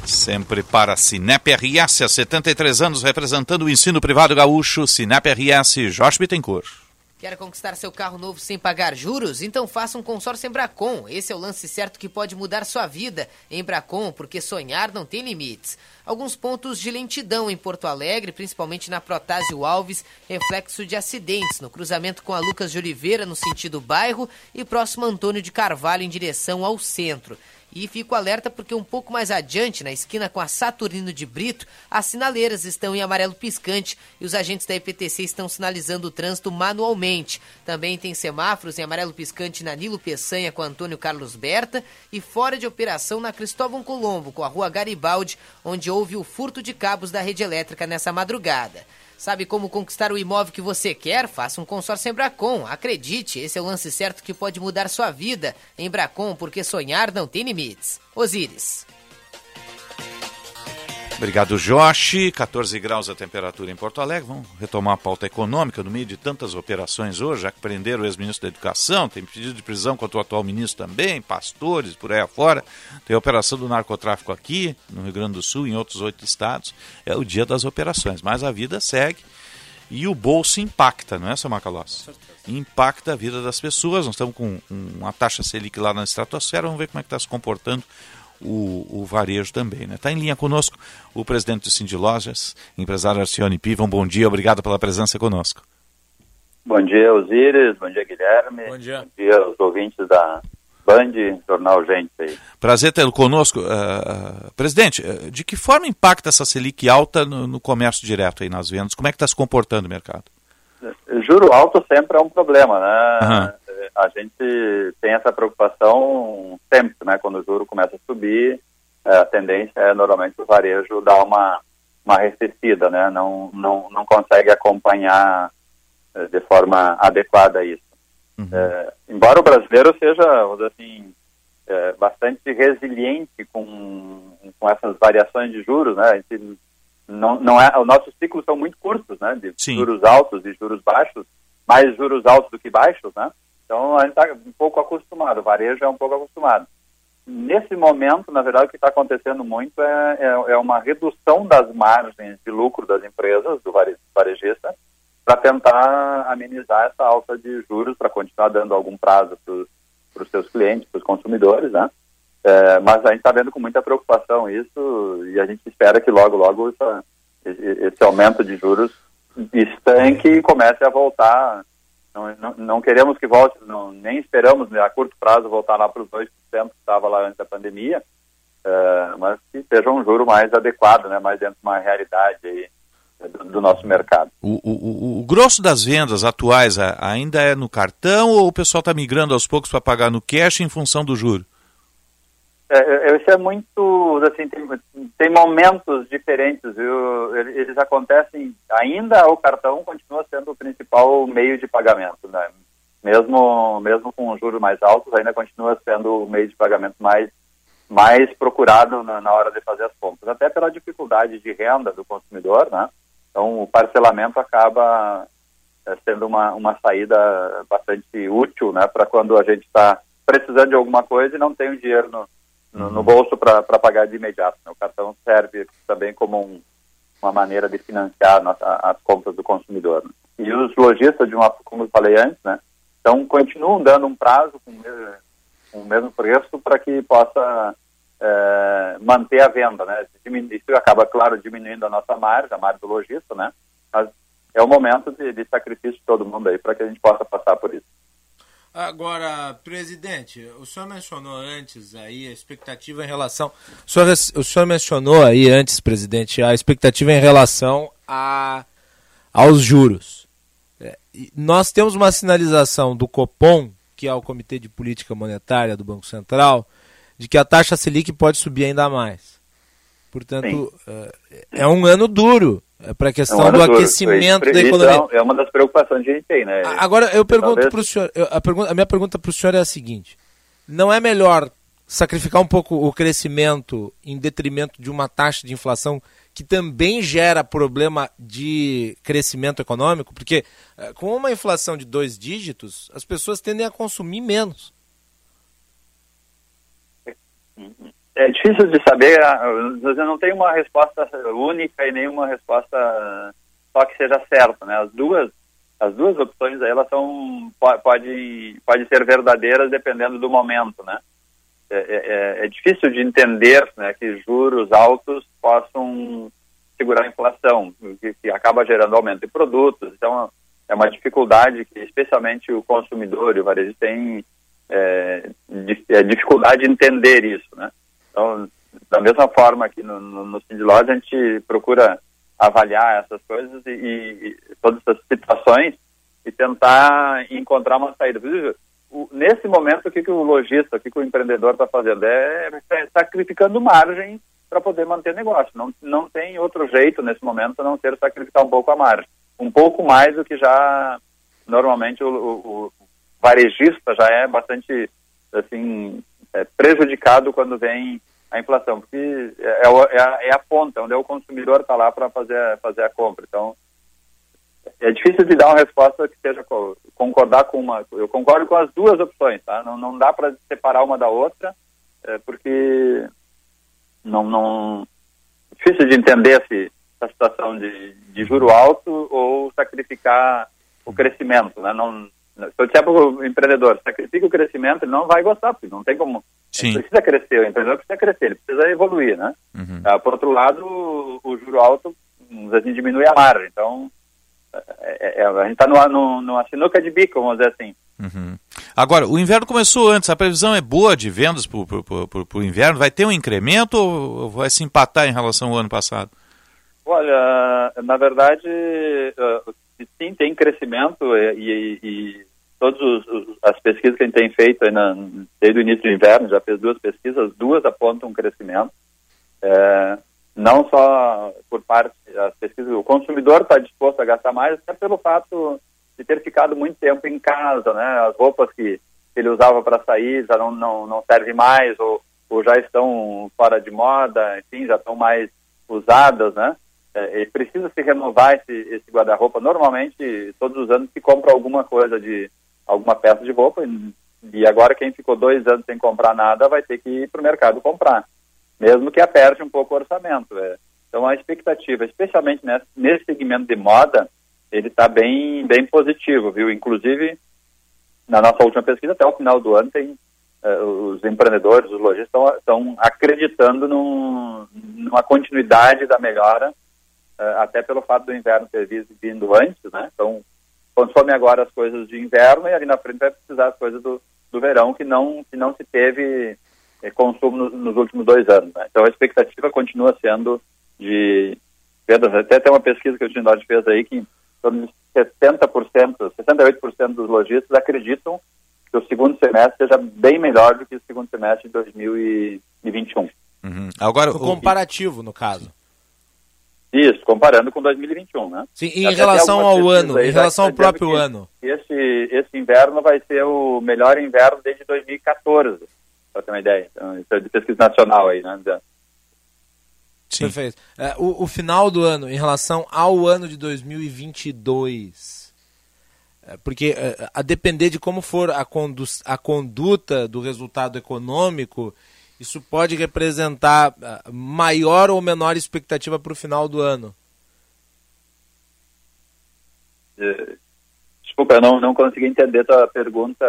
Sempre para Sinep RS, há 73 anos representando o ensino privado gaúcho, Sinep RS, Jorge Bittencourt. Quer conquistar seu carro novo sem pagar juros? Então faça um consórcio Embracon. Esse é o lance certo que pode mudar sua vida. Embracon, porque sonhar não tem limites. Alguns pontos de lentidão em Porto Alegre, principalmente na Protásio Alves, reflexo de acidentes no cruzamento com a Lucas de Oliveira no sentido bairro e próximo Antônio de Carvalho em direção ao centro. E fico alerta porque um pouco mais adiante, na esquina com a Saturnino de Brito, as sinaleiras estão em amarelo piscante e os agentes da EPTC estão sinalizando o trânsito manualmente. Também tem semáforos em amarelo piscante na Nilo Peçanha com Antônio Carlos Berta e fora de operação na Cristóvão Colombo com a Rua Garibaldi, onde houve o furto de cabos da rede elétrica nessa madrugada. Sabe como conquistar o imóvel que você quer? Faça um consórcio Embracon. Acredite, esse é o lance certo que pode mudar sua vida. Embracon, porque sonhar não tem limites. Osíris. Obrigado, Josh. 14 graus a temperatura em Porto Alegre. Vamos retomar a pauta econômica no meio de tantas operações hoje, já que prenderam o ex-ministro da Educação, tem pedido de prisão contra o atual ministro também, pastores por aí afora. Tem a operação do narcotráfico aqui, no Rio Grande do Sul, em outros oito estados. É o dia das operações, mas a vida segue e o bolso impacta, não é, seu Macalós? Impacta a vida das pessoas. Nós estamos com uma taxa Selic lá na estratosfera, vamos ver como é que está se comportando o, o varejo também. Está né? Tá em linha conosco o presidente do Cindy Lojas, empresário Arcione Piva. Um bom dia, obrigado pela presença conosco. Bom dia, Osíris. Bom dia, Guilherme. Bom dia. Bom dia aos ouvintes da Band, Jornal Gente aí. Prazer tê-lo conosco. Uh, presidente, de que forma impacta essa Selic alta no, no comércio direto aí nas vendas? Como é que está se comportando o mercado? Juro alto sempre é um problema, né? Uhum a gente tem essa preocupação sempre, né? Quando o juro começa a subir, é, a tendência é normalmente o varejo dar uma uma recessida, né? Não não não consegue acompanhar é, de forma adequada isso. Uhum. É, embora o brasileiro seja, assim, é, bastante resiliente com, com essas variações de juros, né? A gente não, não é, os nossos ciclos são muito curtos, né? De Sim. juros altos e juros baixos, mais juros altos do que baixos, né? Então a gente está um pouco acostumado, o varejo é um pouco acostumado. Nesse momento, na verdade, o que está acontecendo muito é, é, é, uma redução das margens de lucro das empresas, do varejista, para tentar amenizar essa alta de juros, para continuar dando algum prazo para os seus clientes, para os consumidores, né? É, mas a gente está vendo com muita preocupação isso e a gente espera que logo, logo essa, esse aumento de juros estanque e comece a voltar não, não, queremos que volte, não, nem esperamos né, a curto prazo voltar lá para os 2% que estava lá antes da pandemia, uh, mas que seja um juro mais adequado, né, mais dentro de uma realidade aí, do, do, nosso mercado. O, o, o, grosso das vendas atuais ainda é no cartão ou o pessoal está migrando aos poucos para pagar no cash em função do juro? É, isso é muito, assim, tem, tem momentos diferentes, viu? Eles acontecem, ainda o cartão continua sendo o principal meio de pagamento, né? Mesmo, mesmo com juros mais altos, ainda continua sendo o meio de pagamento mais, mais procurado na, na hora de fazer as compras, até pela dificuldade de renda do consumidor, né? Então, o parcelamento acaba é, sendo uma, uma saída bastante útil, né? Para quando a gente está precisando de alguma coisa e não tem o dinheiro no no, no bolso para pagar de imediato. Né? O cartão serve também como um, uma maneira de financiar nossa, as compras do consumidor. Né? E os lojistas, de uma, como eu falei antes, né, então continuam dando um prazo com, com o mesmo preço para que possa é, manter a venda. Né? Isso acaba, claro, diminuindo a nossa margem, a margem do lojista, né? mas é o momento de, de sacrifício de todo mundo aí para que a gente possa passar por isso. Agora, presidente, o senhor mencionou antes aí a expectativa em relação. O senhor, o senhor mencionou aí antes, presidente, a expectativa em relação a, aos juros. É, nós temos uma sinalização do Copom, que é o Comitê de Política Monetária do Banco Central, de que a taxa Selic pode subir ainda mais. Portanto, Sim. é um ano duro é para a questão é do aquecimento da economia. É uma das preocupações que a gente tem, né? Agora, eu pergunto para o senhor, a, pergunta, a minha pergunta para o senhor é a seguinte: não é melhor sacrificar um pouco o crescimento em detrimento de uma taxa de inflação que também gera problema de crescimento econômico? Porque eh, com uma inflação de dois dígitos, as pessoas tendem a consumir menos. Uhum é difícil de saber, você não tem uma resposta única e nenhuma resposta só que seja certa, né? As duas, as duas opções aí, elas são, podem, pode ser verdadeiras dependendo do momento, né? É, é, é, difícil de entender né, que juros altos possam segurar a inflação, que, que acaba gerando aumento de produtos, então é uma dificuldade que especialmente o consumidor e o varejo tem é, é dificuldade de entender isso, né? Então, da mesma forma que no, no, no a gente procura avaliar essas coisas e, e, todas essas situações e tentar encontrar uma saída. O, nesse momento, o que, que o lojista, o que, que o empreendedor está fazendo? É, é sacrificando margem para poder manter negócio. Não, não tem outro jeito nesse momento a não ser sacrificar um pouco a margem. Um pouco mais do que já realmente o, o, o varejista já é bastante assim é, prejudicado quando vem a inflação, porque é, é, é, a, é a, ponta, onde é o consumidor está lá para fazer, fazer a compra. Então, é difícil de dar uma resposta que seja concordar com uma. Eu concordo com as duas opções, tá? Não, não dá para separar uma da outra, é, porque não, não. Difícil de entender se essa situação de, de juro alto ou sacrificar o crescimento, né? Não, se eu disser para o empreendedor, sacrifica o crescimento, ele não vai gostar, porque não tem como. Sim. Ele precisa crescer, o empreendedor precisa crescer, ele precisa evoluir, né? Uhum. Ah, por outro lado, o, o juro alto, assim, diminui a margem. Então, é, é, é a gente está numa, numa sinuca de bico, vamos dizer assim. Uhum. Agora, o inverno começou antes, a previsão é boa de vendas para o inverno? Vai ter um incremento ou vai se empatar em relação ao ano passado? Olha, na verdade, uh, sim, tem crescimento e, e todas as pesquisas que a gente tem feito na, desde o início do inverno, já fez duas pesquisas, duas apontam um crescimento. É, não só por parte das pesquisas, o consumidor está disposto a gastar mais, até pelo fato de ter ficado muito tempo em casa, né? As roupas que ele usava para sair já não, não, não servem mais, ou, ou já estão fora de moda, enfim, já estão mais usadas, né? É, precisa se renovar esse, esse guarda-roupa. Normalmente, todos os anos se compra alguma coisa de alguma peça de roupa e agora quem ficou dois anos sem comprar nada vai ter que ir para o mercado comprar, mesmo que aperte um pouco o orçamento. É. Então a expectativa, especialmente nesse, nesse segmento de moda, ele está bem, bem positivo, viu? Inclusive, na nossa última pesquisa, até o final do ano, tem uh, os empreendedores, os lojistas estão acreditando num, numa continuidade da melhora, uh, até pelo fato do inverno ter vindo antes, né? Então, consome agora as coisas de inverno e ali na frente vai precisar as coisas do, do verão que não, que não se teve eh, consumo nos, nos, últimos dois anos. Né? Então a expectativa continua sendo de vendas. Até tem uma pesquisa que o Tindode fez aí que em torno de 70%, 68% dos lojistas acreditam que o segundo semestre seja bem melhor do que o segundo semestre de 2021. Uhum. Agora, o comparativo, no caso. Isso, comparando com 2021, né? Sim, em relação ao ano, em relação ao próprio ano. Esse, esse inverno vai ser o melhor inverno desde 2014, para ter uma ideia. Então, isso é de pesquisa nacional aí, né? Sim. Perfeito. É, o, o, final do ano, em relação ao ano de 2022, é, porque é, a depender de como for a, condu a conduta do resultado econômico, isso pode representar ah, maior ou menor expectativa para o final do ano? É, desculpa, eu não, não consegui entender a tua pergunta.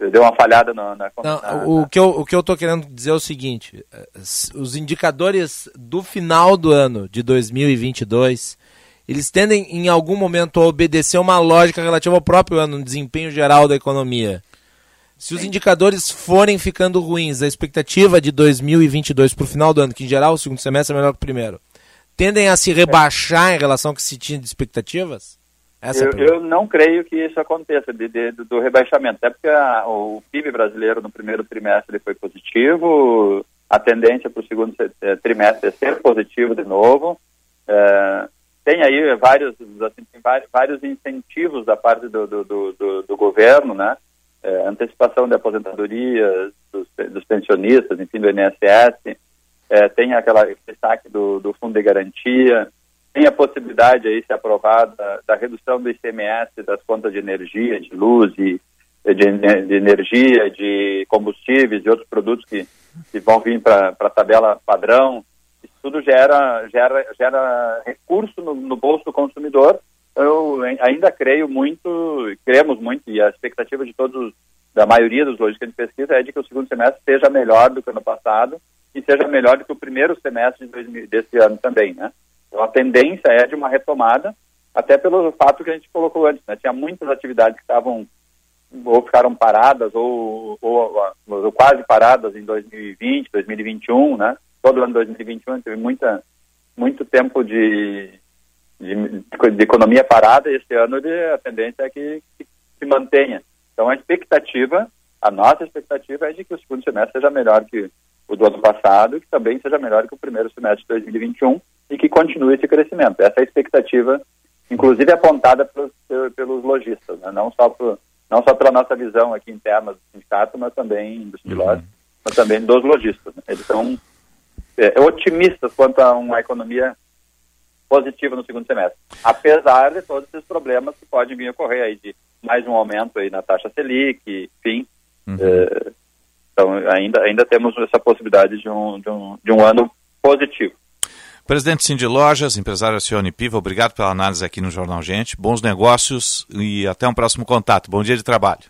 É, deu uma falhada na. na, não, na o, que eu, o que eu estou querendo dizer é o seguinte: é, os indicadores do final do ano de 2022 eles tendem em algum momento a obedecer uma lógica relativa ao próprio ano, no desempenho geral da economia. Se os indicadores forem ficando ruins, a expectativa de 2022 para o final do ano, que em geral o segundo semestre é melhor que o primeiro, tendem a se rebaixar em relação ao que se tinha de expectativas? Essa eu, é eu não creio que isso aconteça, de, de, do rebaixamento. Até porque a, o PIB brasileiro no primeiro trimestre foi positivo, a tendência para o segundo eh, trimestre é ser positivo de novo. É, tem aí vários, assim, tem vários incentivos da parte do, do, do, do governo, né? É, antecipação de aposentadoria dos, dos, pensionistas, enfim, do INSS, é, tem aquela destaque do, do fundo de garantia, tem a possibilidade aí, se aprovada, da redução do ICMS das contas de energia, de luz e de, de energia, de combustíveis e outros produtos que, que vão vir para a tabela padrão. Isso tudo gera, gera, gera recurso no, no bolso do consumidor. Eu ainda creio muito, cremos muito, e a expectativa de todos, da maioria dos lojistas de pesquisa é de que o segundo semestre seja melhor do que o ano passado e seja melhor do que o primeiro semestre de 2000, desse ano também, né? Então, a tendência é de uma retomada, até pelo fato que a gente colocou antes, né? Tinha muitas atividades que estavam ou ficaram paradas ou, ou, ou, quase paradas em 2020, 2021, né? Todo ano de 2021 teve muita, muito tempo de, de, de economia parada e esse ano ele, a tendência é que, que, se mantenha. Então a expectativa, a nossa expectativa é de que o segundo semestre seja melhor que o do ano passado que também seja melhor que o primeiro semestre de 2021 e que continue esse crescimento. Essa é a expectativa, inclusive apontada pelos, pelos lojistas, né? não, só por, não só pela nossa visão aqui interna do sindicato, mas também dos pilotos, uhum. mas também dos lojistas. Né? Eles são é, otimistas quanto a uma economia positiva no segundo semestre, apesar de todos esses problemas que podem vir a ocorrer aí de mais um aumento aí na taxa Selic, enfim. Uhum. É, então ainda, ainda temos essa possibilidade de um, de um, de um ano positivo. Presidente Cindy Lojas, empresário Cione Piva, obrigado pela análise aqui no Jornal Gente. Bons negócios e até um próximo contato. Bom dia de trabalho.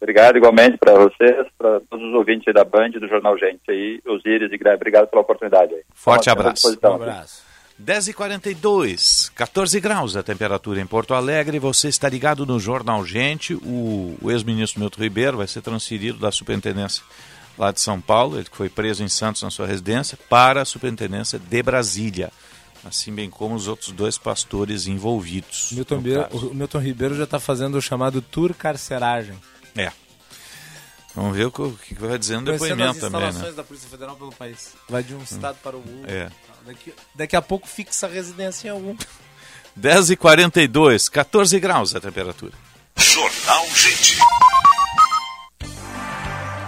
Obrigado igualmente para vocês, para todos os ouvintes da Band do Jornal Gente aí, Osíris e Greg. Obrigado pela oportunidade. Aí. Forte abraço. Um abraço. 10h42, 14 graus a temperatura em Porto Alegre. Você está ligado no Jornal Gente. O, o ex-ministro Milton Ribeiro vai ser transferido da superintendência lá de São Paulo, ele que foi preso em Santos na sua residência, para a superintendência de Brasília. Assim bem como os outros dois pastores envolvidos. Milton Ribeiro, o Milton Ribeiro já está fazendo o chamado tour carceragem. É. Vamos ver o que, vai dizer no depoimento também. Né? da Polícia Federal pelo país. Vai de um estado para o outro. É. Daqui, daqui a pouco fixa a residência em algum. 10h42, 14 graus a temperatura. Jornal Gente.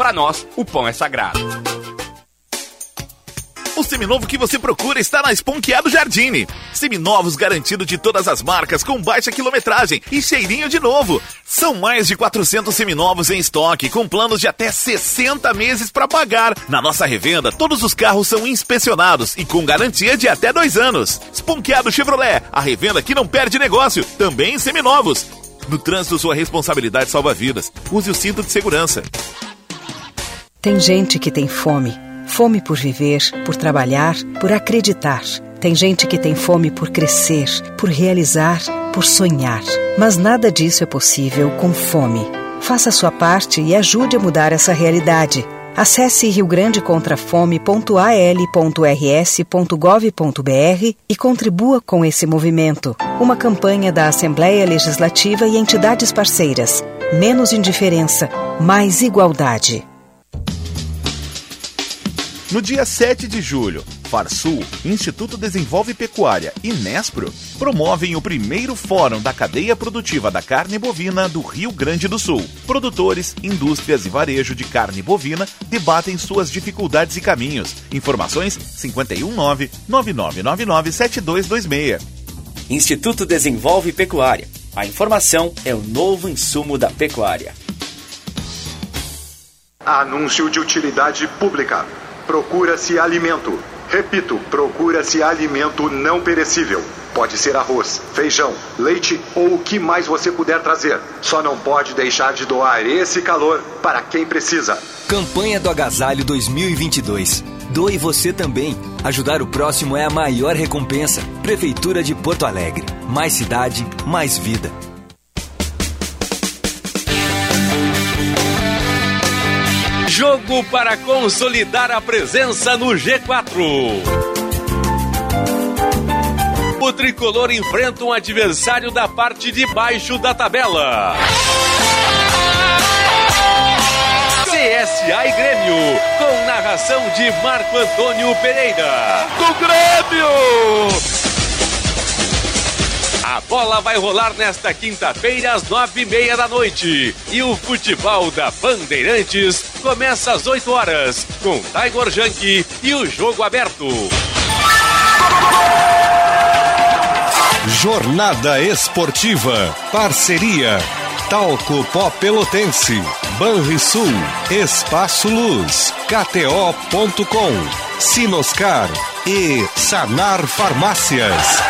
para nós, o pão é sagrado. O seminovo que você procura está na Esponqueado Jardine. Seminovos garantido de todas as marcas, com baixa quilometragem e cheirinho de novo. São mais de 400 seminovos em estoque, com planos de até 60 meses para pagar. Na nossa revenda, todos os carros são inspecionados e com garantia de até dois anos. Esponqueado Chevrolet, a revenda que não perde negócio, também em seminovos. No trânsito, sua responsabilidade salva vidas. Use o cinto de segurança. Tem gente que tem fome. Fome por viver, por trabalhar, por acreditar. Tem gente que tem fome por crescer, por realizar, por sonhar. Mas nada disso é possível com fome. Faça sua parte e ajude a mudar essa realidade. Acesse riograndecontrafome.al.rs.gov.br e contribua com esse movimento. Uma campanha da Assembleia Legislativa e entidades parceiras. Menos indiferença, mais igualdade. No dia 7 de julho, Farsul, Instituto Desenvolve Pecuária e Nespro promovem o primeiro fórum da cadeia produtiva da carne bovina do Rio Grande do Sul. Produtores, indústrias e varejo de carne bovina debatem suas dificuldades e caminhos. Informações 519 9999 7226. Instituto Desenvolve Pecuária. A informação é o novo insumo da pecuária. Anúncio de utilidade pública. Procura-se alimento. Repito, procura-se alimento não perecível. Pode ser arroz, feijão, leite ou o que mais você puder trazer. Só não pode deixar de doar esse calor para quem precisa. Campanha do Agasalho 2022. Doe você também. Ajudar o próximo é a maior recompensa. Prefeitura de Porto Alegre. Mais cidade, mais vida. Jogo para consolidar a presença no G4. O tricolor enfrenta um adversário da parte de baixo da tabela. CSA e Grêmio, com narração de Marco Antônio Pereira. Do Grêmio! A bola vai rolar nesta quinta-feira às nove e meia da noite. E o futebol da Bandeirantes começa às oito horas, com Tiger Junk e o jogo aberto. Jornada Esportiva. Parceria. Talco Pó Pelotense. Banrisul. Espaço Luz. KTO.com. Sinoscar. E Sanar Farmácias.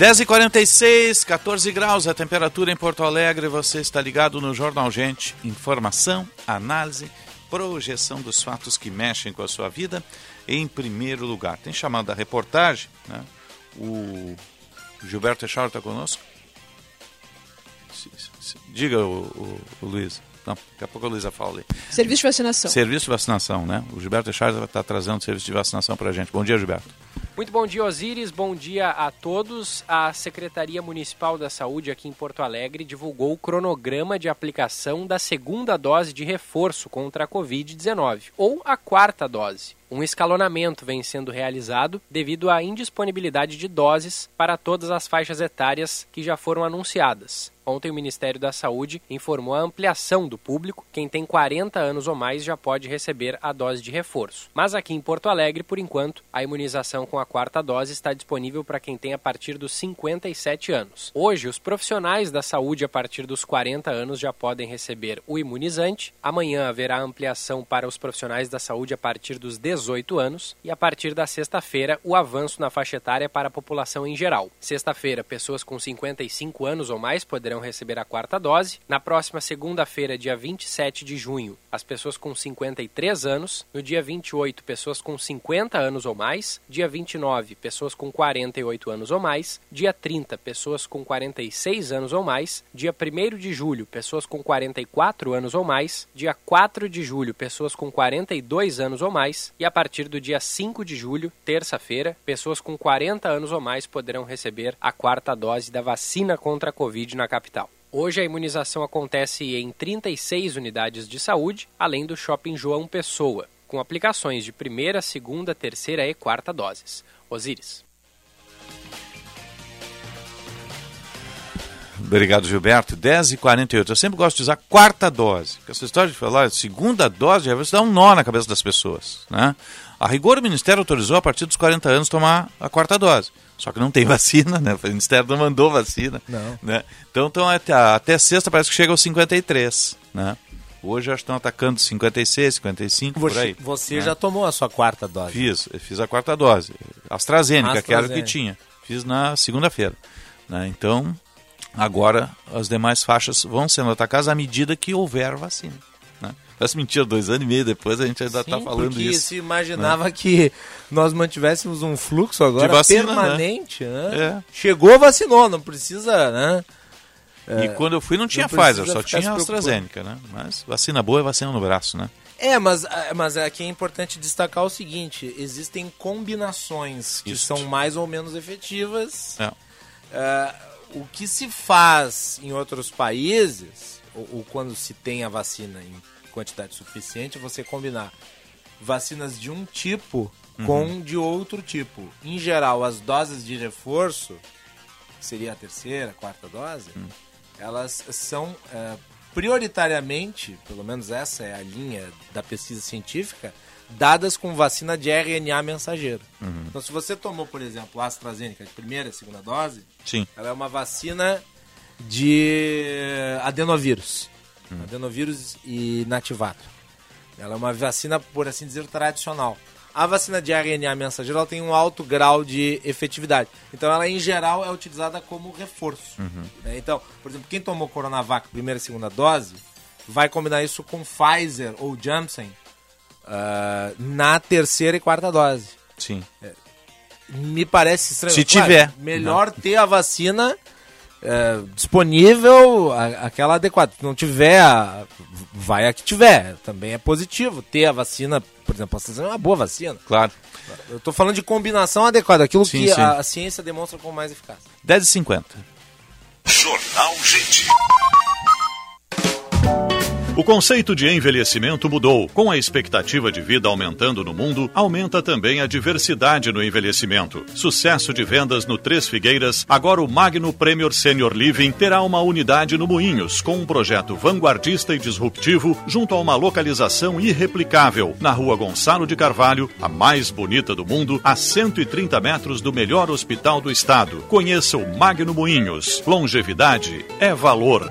Dez e quarenta e seis, 14 graus a temperatura em Porto Alegre. Você está ligado no Jornal Gente. Informação, análise, projeção dos fatos que mexem com a sua vida em primeiro lugar. Tem chamado da reportagem, né? O Gilberto Echaro está conosco? Diga, o, o, o Luiz. Não, daqui a pouco a Luísa fala ali. Serviço de vacinação. Serviço de vacinação, né? O Gilberto Echaro está trazendo serviço de vacinação para a gente. Bom dia, Gilberto. Muito bom dia, Osíris. Bom dia a todos. A Secretaria Municipal da Saúde aqui em Porto Alegre divulgou o cronograma de aplicação da segunda dose de reforço contra a Covid-19, ou a quarta dose. Um escalonamento vem sendo realizado devido à indisponibilidade de doses para todas as faixas etárias que já foram anunciadas. Ontem, o Ministério da Saúde informou a ampliação do público. Quem tem 40 anos ou mais já pode receber a dose de reforço. Mas aqui em Porto Alegre, por enquanto, a imunização com a quarta dose está disponível para quem tem a partir dos 57 anos. Hoje, os profissionais da saúde a partir dos 40 anos já podem receber o imunizante. Amanhã haverá ampliação para os profissionais da saúde a partir dos 18 anos. E a partir da sexta-feira, o avanço na faixa etária para a população em geral. Sexta-feira, pessoas com 55 anos ou mais poderão receber a quarta dose. Na próxima segunda-feira, dia 27 de junho, as pessoas com 53 anos. No dia 28, pessoas com 50 anos ou mais. Dia 29, pessoas com 48 anos ou mais. Dia 30, pessoas com 46 anos ou mais. Dia 1 de julho, pessoas com 44 anos ou mais. Dia 4 de julho, pessoas com 42 anos ou mais. E a partir do dia 5 de julho, terça-feira, pessoas com 40 anos ou mais poderão receber a quarta dose da vacina contra a Covid na capital. Hoje a imunização acontece em 36 unidades de saúde, além do Shopping João Pessoa, com aplicações de primeira, segunda, terceira e quarta doses. Osíris. Obrigado, Gilberto. 10 e 48 Eu sempre gosto de usar quarta dose. Porque essa história de falar segunda dose, já você dá um nó na cabeça das pessoas. Né? A rigor, o Ministério autorizou a partir dos 40 anos tomar a quarta dose. Só que não tem vacina, né? O Ministério não mandou vacina. Não. Né? Então, então até, até sexta parece que chega aos 53, né? Hoje que estão atacando 56, 55, você, por aí. Você né? já tomou a sua quarta dose? Fiz, fiz a quarta dose. AstraZeneca, AstraZeneca. que era o que tinha. Fiz na segunda-feira. Né? Então, agora as demais faixas vão sendo atacadas à medida que houver vacina. Né? Parece mentira, dois anos e meio depois a gente ainda está falando isso. se imaginava né? que nós mantivéssemos um fluxo agora De vacina, permanente. né? Né? É. Chegou, vacinou, não precisa, né? E quando eu fui não tinha não Pfizer, só tinha. AstraZeneca, né? Mas vacina boa é vacina no braço, né? É, mas, mas aqui é importante destacar o seguinte: existem combinações que Isso. são mais ou menos efetivas. É. É, o que se faz em outros países, ou, ou quando se tem a vacina em quantidade suficiente, é você combinar vacinas de um tipo Uhum. com de outro tipo. Em geral, as doses de reforço, que seria a terceira, quarta dose, Hum. elas são é, prioritariamente, pelo menos essa é a linha da pesquisa científica, dadas com vacina de RNA mensageiro. Uhum. Então, se você tomou, por exemplo, a AstraZeneca de primeira e segunda dose, Sim. ela é uma vacina de adenovírus. Hum. Adenovírus e nativato. Ela é uma vacina, por assim dizer, tradicional. A vacina de RNA mensageiro tem um alto grau de efetividade. Então, ela, em geral, é utilizada como reforço. Uhum. né? Então, por exemplo, quem tomou Coronavac primeira e segunda dose vai combinar isso com Pfizer ou Janssen ah, na terceira e quarta dose. Sim. Me parece estranho. Se Claro, tiver. Melhor ter a vacina é, disponível, a- aquela adequada. Se não tiver, a- vai a que tiver. Também é positivo ter a vacina, por exemplo, a é uma boa vacina. Claro. Eu tô falando de combinação adequada, aquilo Sim, que sim. A, a ciência demonstra como mais eficaz. 10h50. Jornal Gente. O conceito de envelhecimento mudou. Com a expectativa de vida aumentando no mundo, aumenta também a diversidade no envelhecimento. Sucesso de vendas no Três Figueiras, agora o Magno Premier Senior Living terá uma unidade no Moinhos, com um projeto vanguardista e disruptivo, junto a uma localização irreplicável, na rua Gonçalo de Carvalho, a mais bonita do mundo, a 130 metros do melhor hospital do estado. Conheça o Magno Moinhos. Longevidade é valor.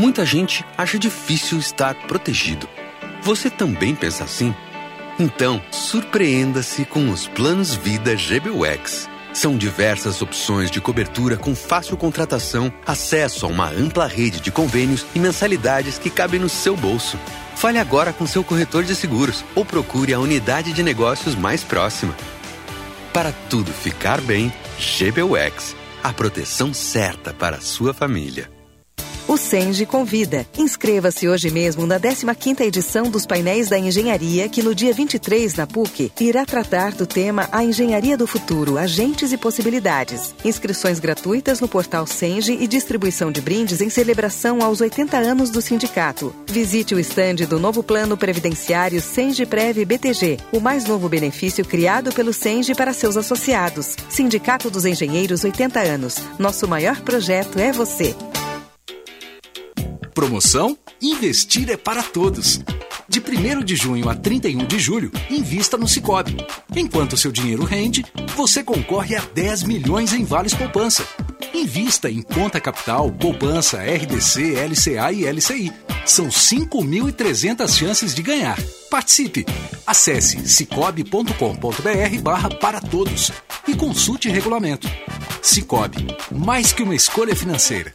Muita gente acha difícil estar protegido. Você também pensa assim? Então, surpreenda-se com os planos Vida GBUX. São diversas opções de cobertura com fácil contratação, acesso a uma ampla rede de convênios e mensalidades que cabem no seu bolso. Fale agora com seu corretor de seguros ou procure a unidade de negócios mais próxima. Para tudo ficar bem, GBUX. A proteção certa para a sua família. O Senge convida. Inscreva-se hoje mesmo na 15ª edição dos Painéis da Engenharia, que no dia 23 na PUC irá tratar do tema A Engenharia do Futuro, Agentes e Possibilidades. Inscrições gratuitas no portal Senge e distribuição de brindes em celebração aos 80 anos do sindicato. Visite o estande do novo Plano Previdenciário Senge Prev BTG, o mais novo benefício criado pelo Senge para seus associados. Sindicato dos Engenheiros 80 anos. Nosso maior projeto é você. Promoção Investir é para todos. De 1 de junho a 31 de julho, invista no Cicobi. Enquanto seu dinheiro rende, você concorre a 10 milhões em vales poupança. Invista em conta capital, poupança, RDC, LCA e LCI. São 5.300 chances de ganhar. Participe! Acesse cicobi.com.br barra para todos e consulte regulamento. Cicobi, mais que uma escolha financeira.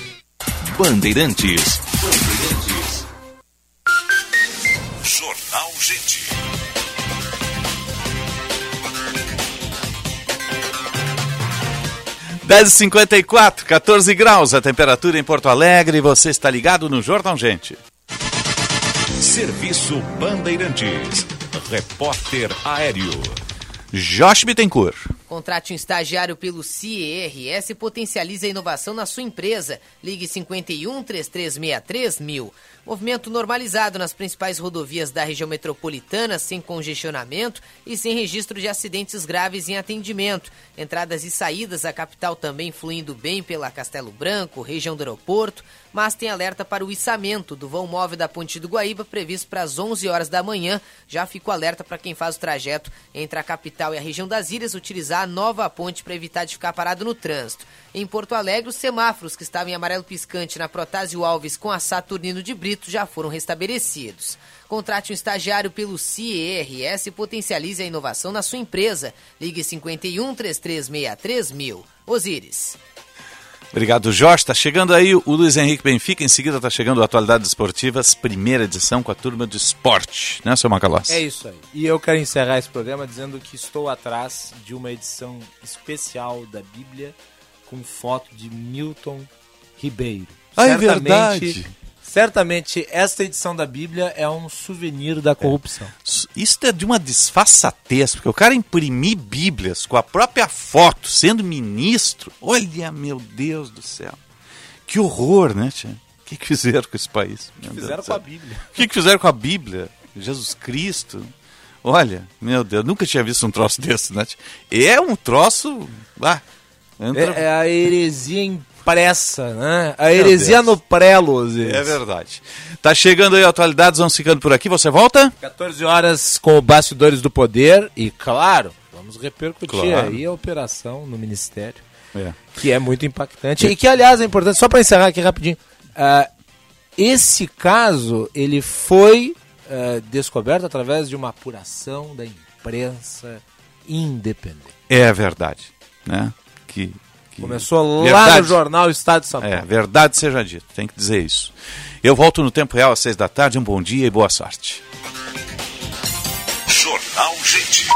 Bandeirantes. Jornal Gente. Dez e cinquenta e quatro, 14 graus a temperatura em Porto Alegre. Você está ligado no Jornal Gente. Serviço Bandeirantes. Repórter Aéreo. Josh Bittencourt. Contrate um estagiário pelo CIRS e potencialize a inovação na sua empresa. Ligue 51 3363 mil. Movimento normalizado nas principais rodovias da região metropolitana, sem congestionamento e sem registro de acidentes graves em atendimento. Entradas e saídas à capital também fluindo bem pela Castelo Branco, região do aeroporto, mas tem alerta para o içamento do vão móvel da Ponte do Guaíba, previsto para as 11 horas da manhã. Já ficou alerta para quem faz o trajeto entre a capital e a região das ilhas, utilizar a nova ponte para evitar de ficar parado no trânsito. Em Porto Alegre, os semáforos que estavam em amarelo piscante na Protásio Alves com a Saturnino de Brito já foram restabelecidos. Contrate um estagiário pelo CIRS e potencialize a inovação na sua empresa. Ligue 51 3363 mil. Osíris. Obrigado, Jorge. Está chegando aí o Luiz Henrique Benfica. Em seguida está chegando o Atualidades Esportivas, primeira edição com a turma do esporte, né, seu Macalossi? É isso aí. E eu quero encerrar esse programa dizendo que estou atrás de uma edição especial da Bíblia com foto de Milton Ribeiro. Ah, é verdade. Certamente esta edição da Bíblia é um souvenir da corrupção. Isso é de uma disfarçatez, porque o cara imprimir Bíblias com a própria foto, sendo ministro, olha, meu Deus do céu. Que horror, né, tia? O que, que fizeram com esse país? O que fizeram com a Bíblia? O que, que fizeram com a Bíblia? Jesus Cristo. Olha, meu Deus, nunca tinha visto um troço desse, né? tia? É um troço. Ah, entra... é, é a heresia impressa, né? A heresia no prelo. É verdade. Tá chegando aí atualidades, vamos ficando por aqui. Você volta? 14 horas com o Bastidores do Poder e, claro, vamos repercutir Claro. aí a operação no Ministério, É. que é muito impactante. E que, aliás, é importante, só para encerrar aqui rapidinho, ah, esse caso, ele foi ah, descoberto através de uma apuração da imprensa independente. É verdade, né? Que, Começou lá no jornal Estado de São Paulo. É, verdade seja dito, tem que dizer isso. Eu volto no tempo real às seis da tarde, um bom dia e boa sorte. Jornal Gente.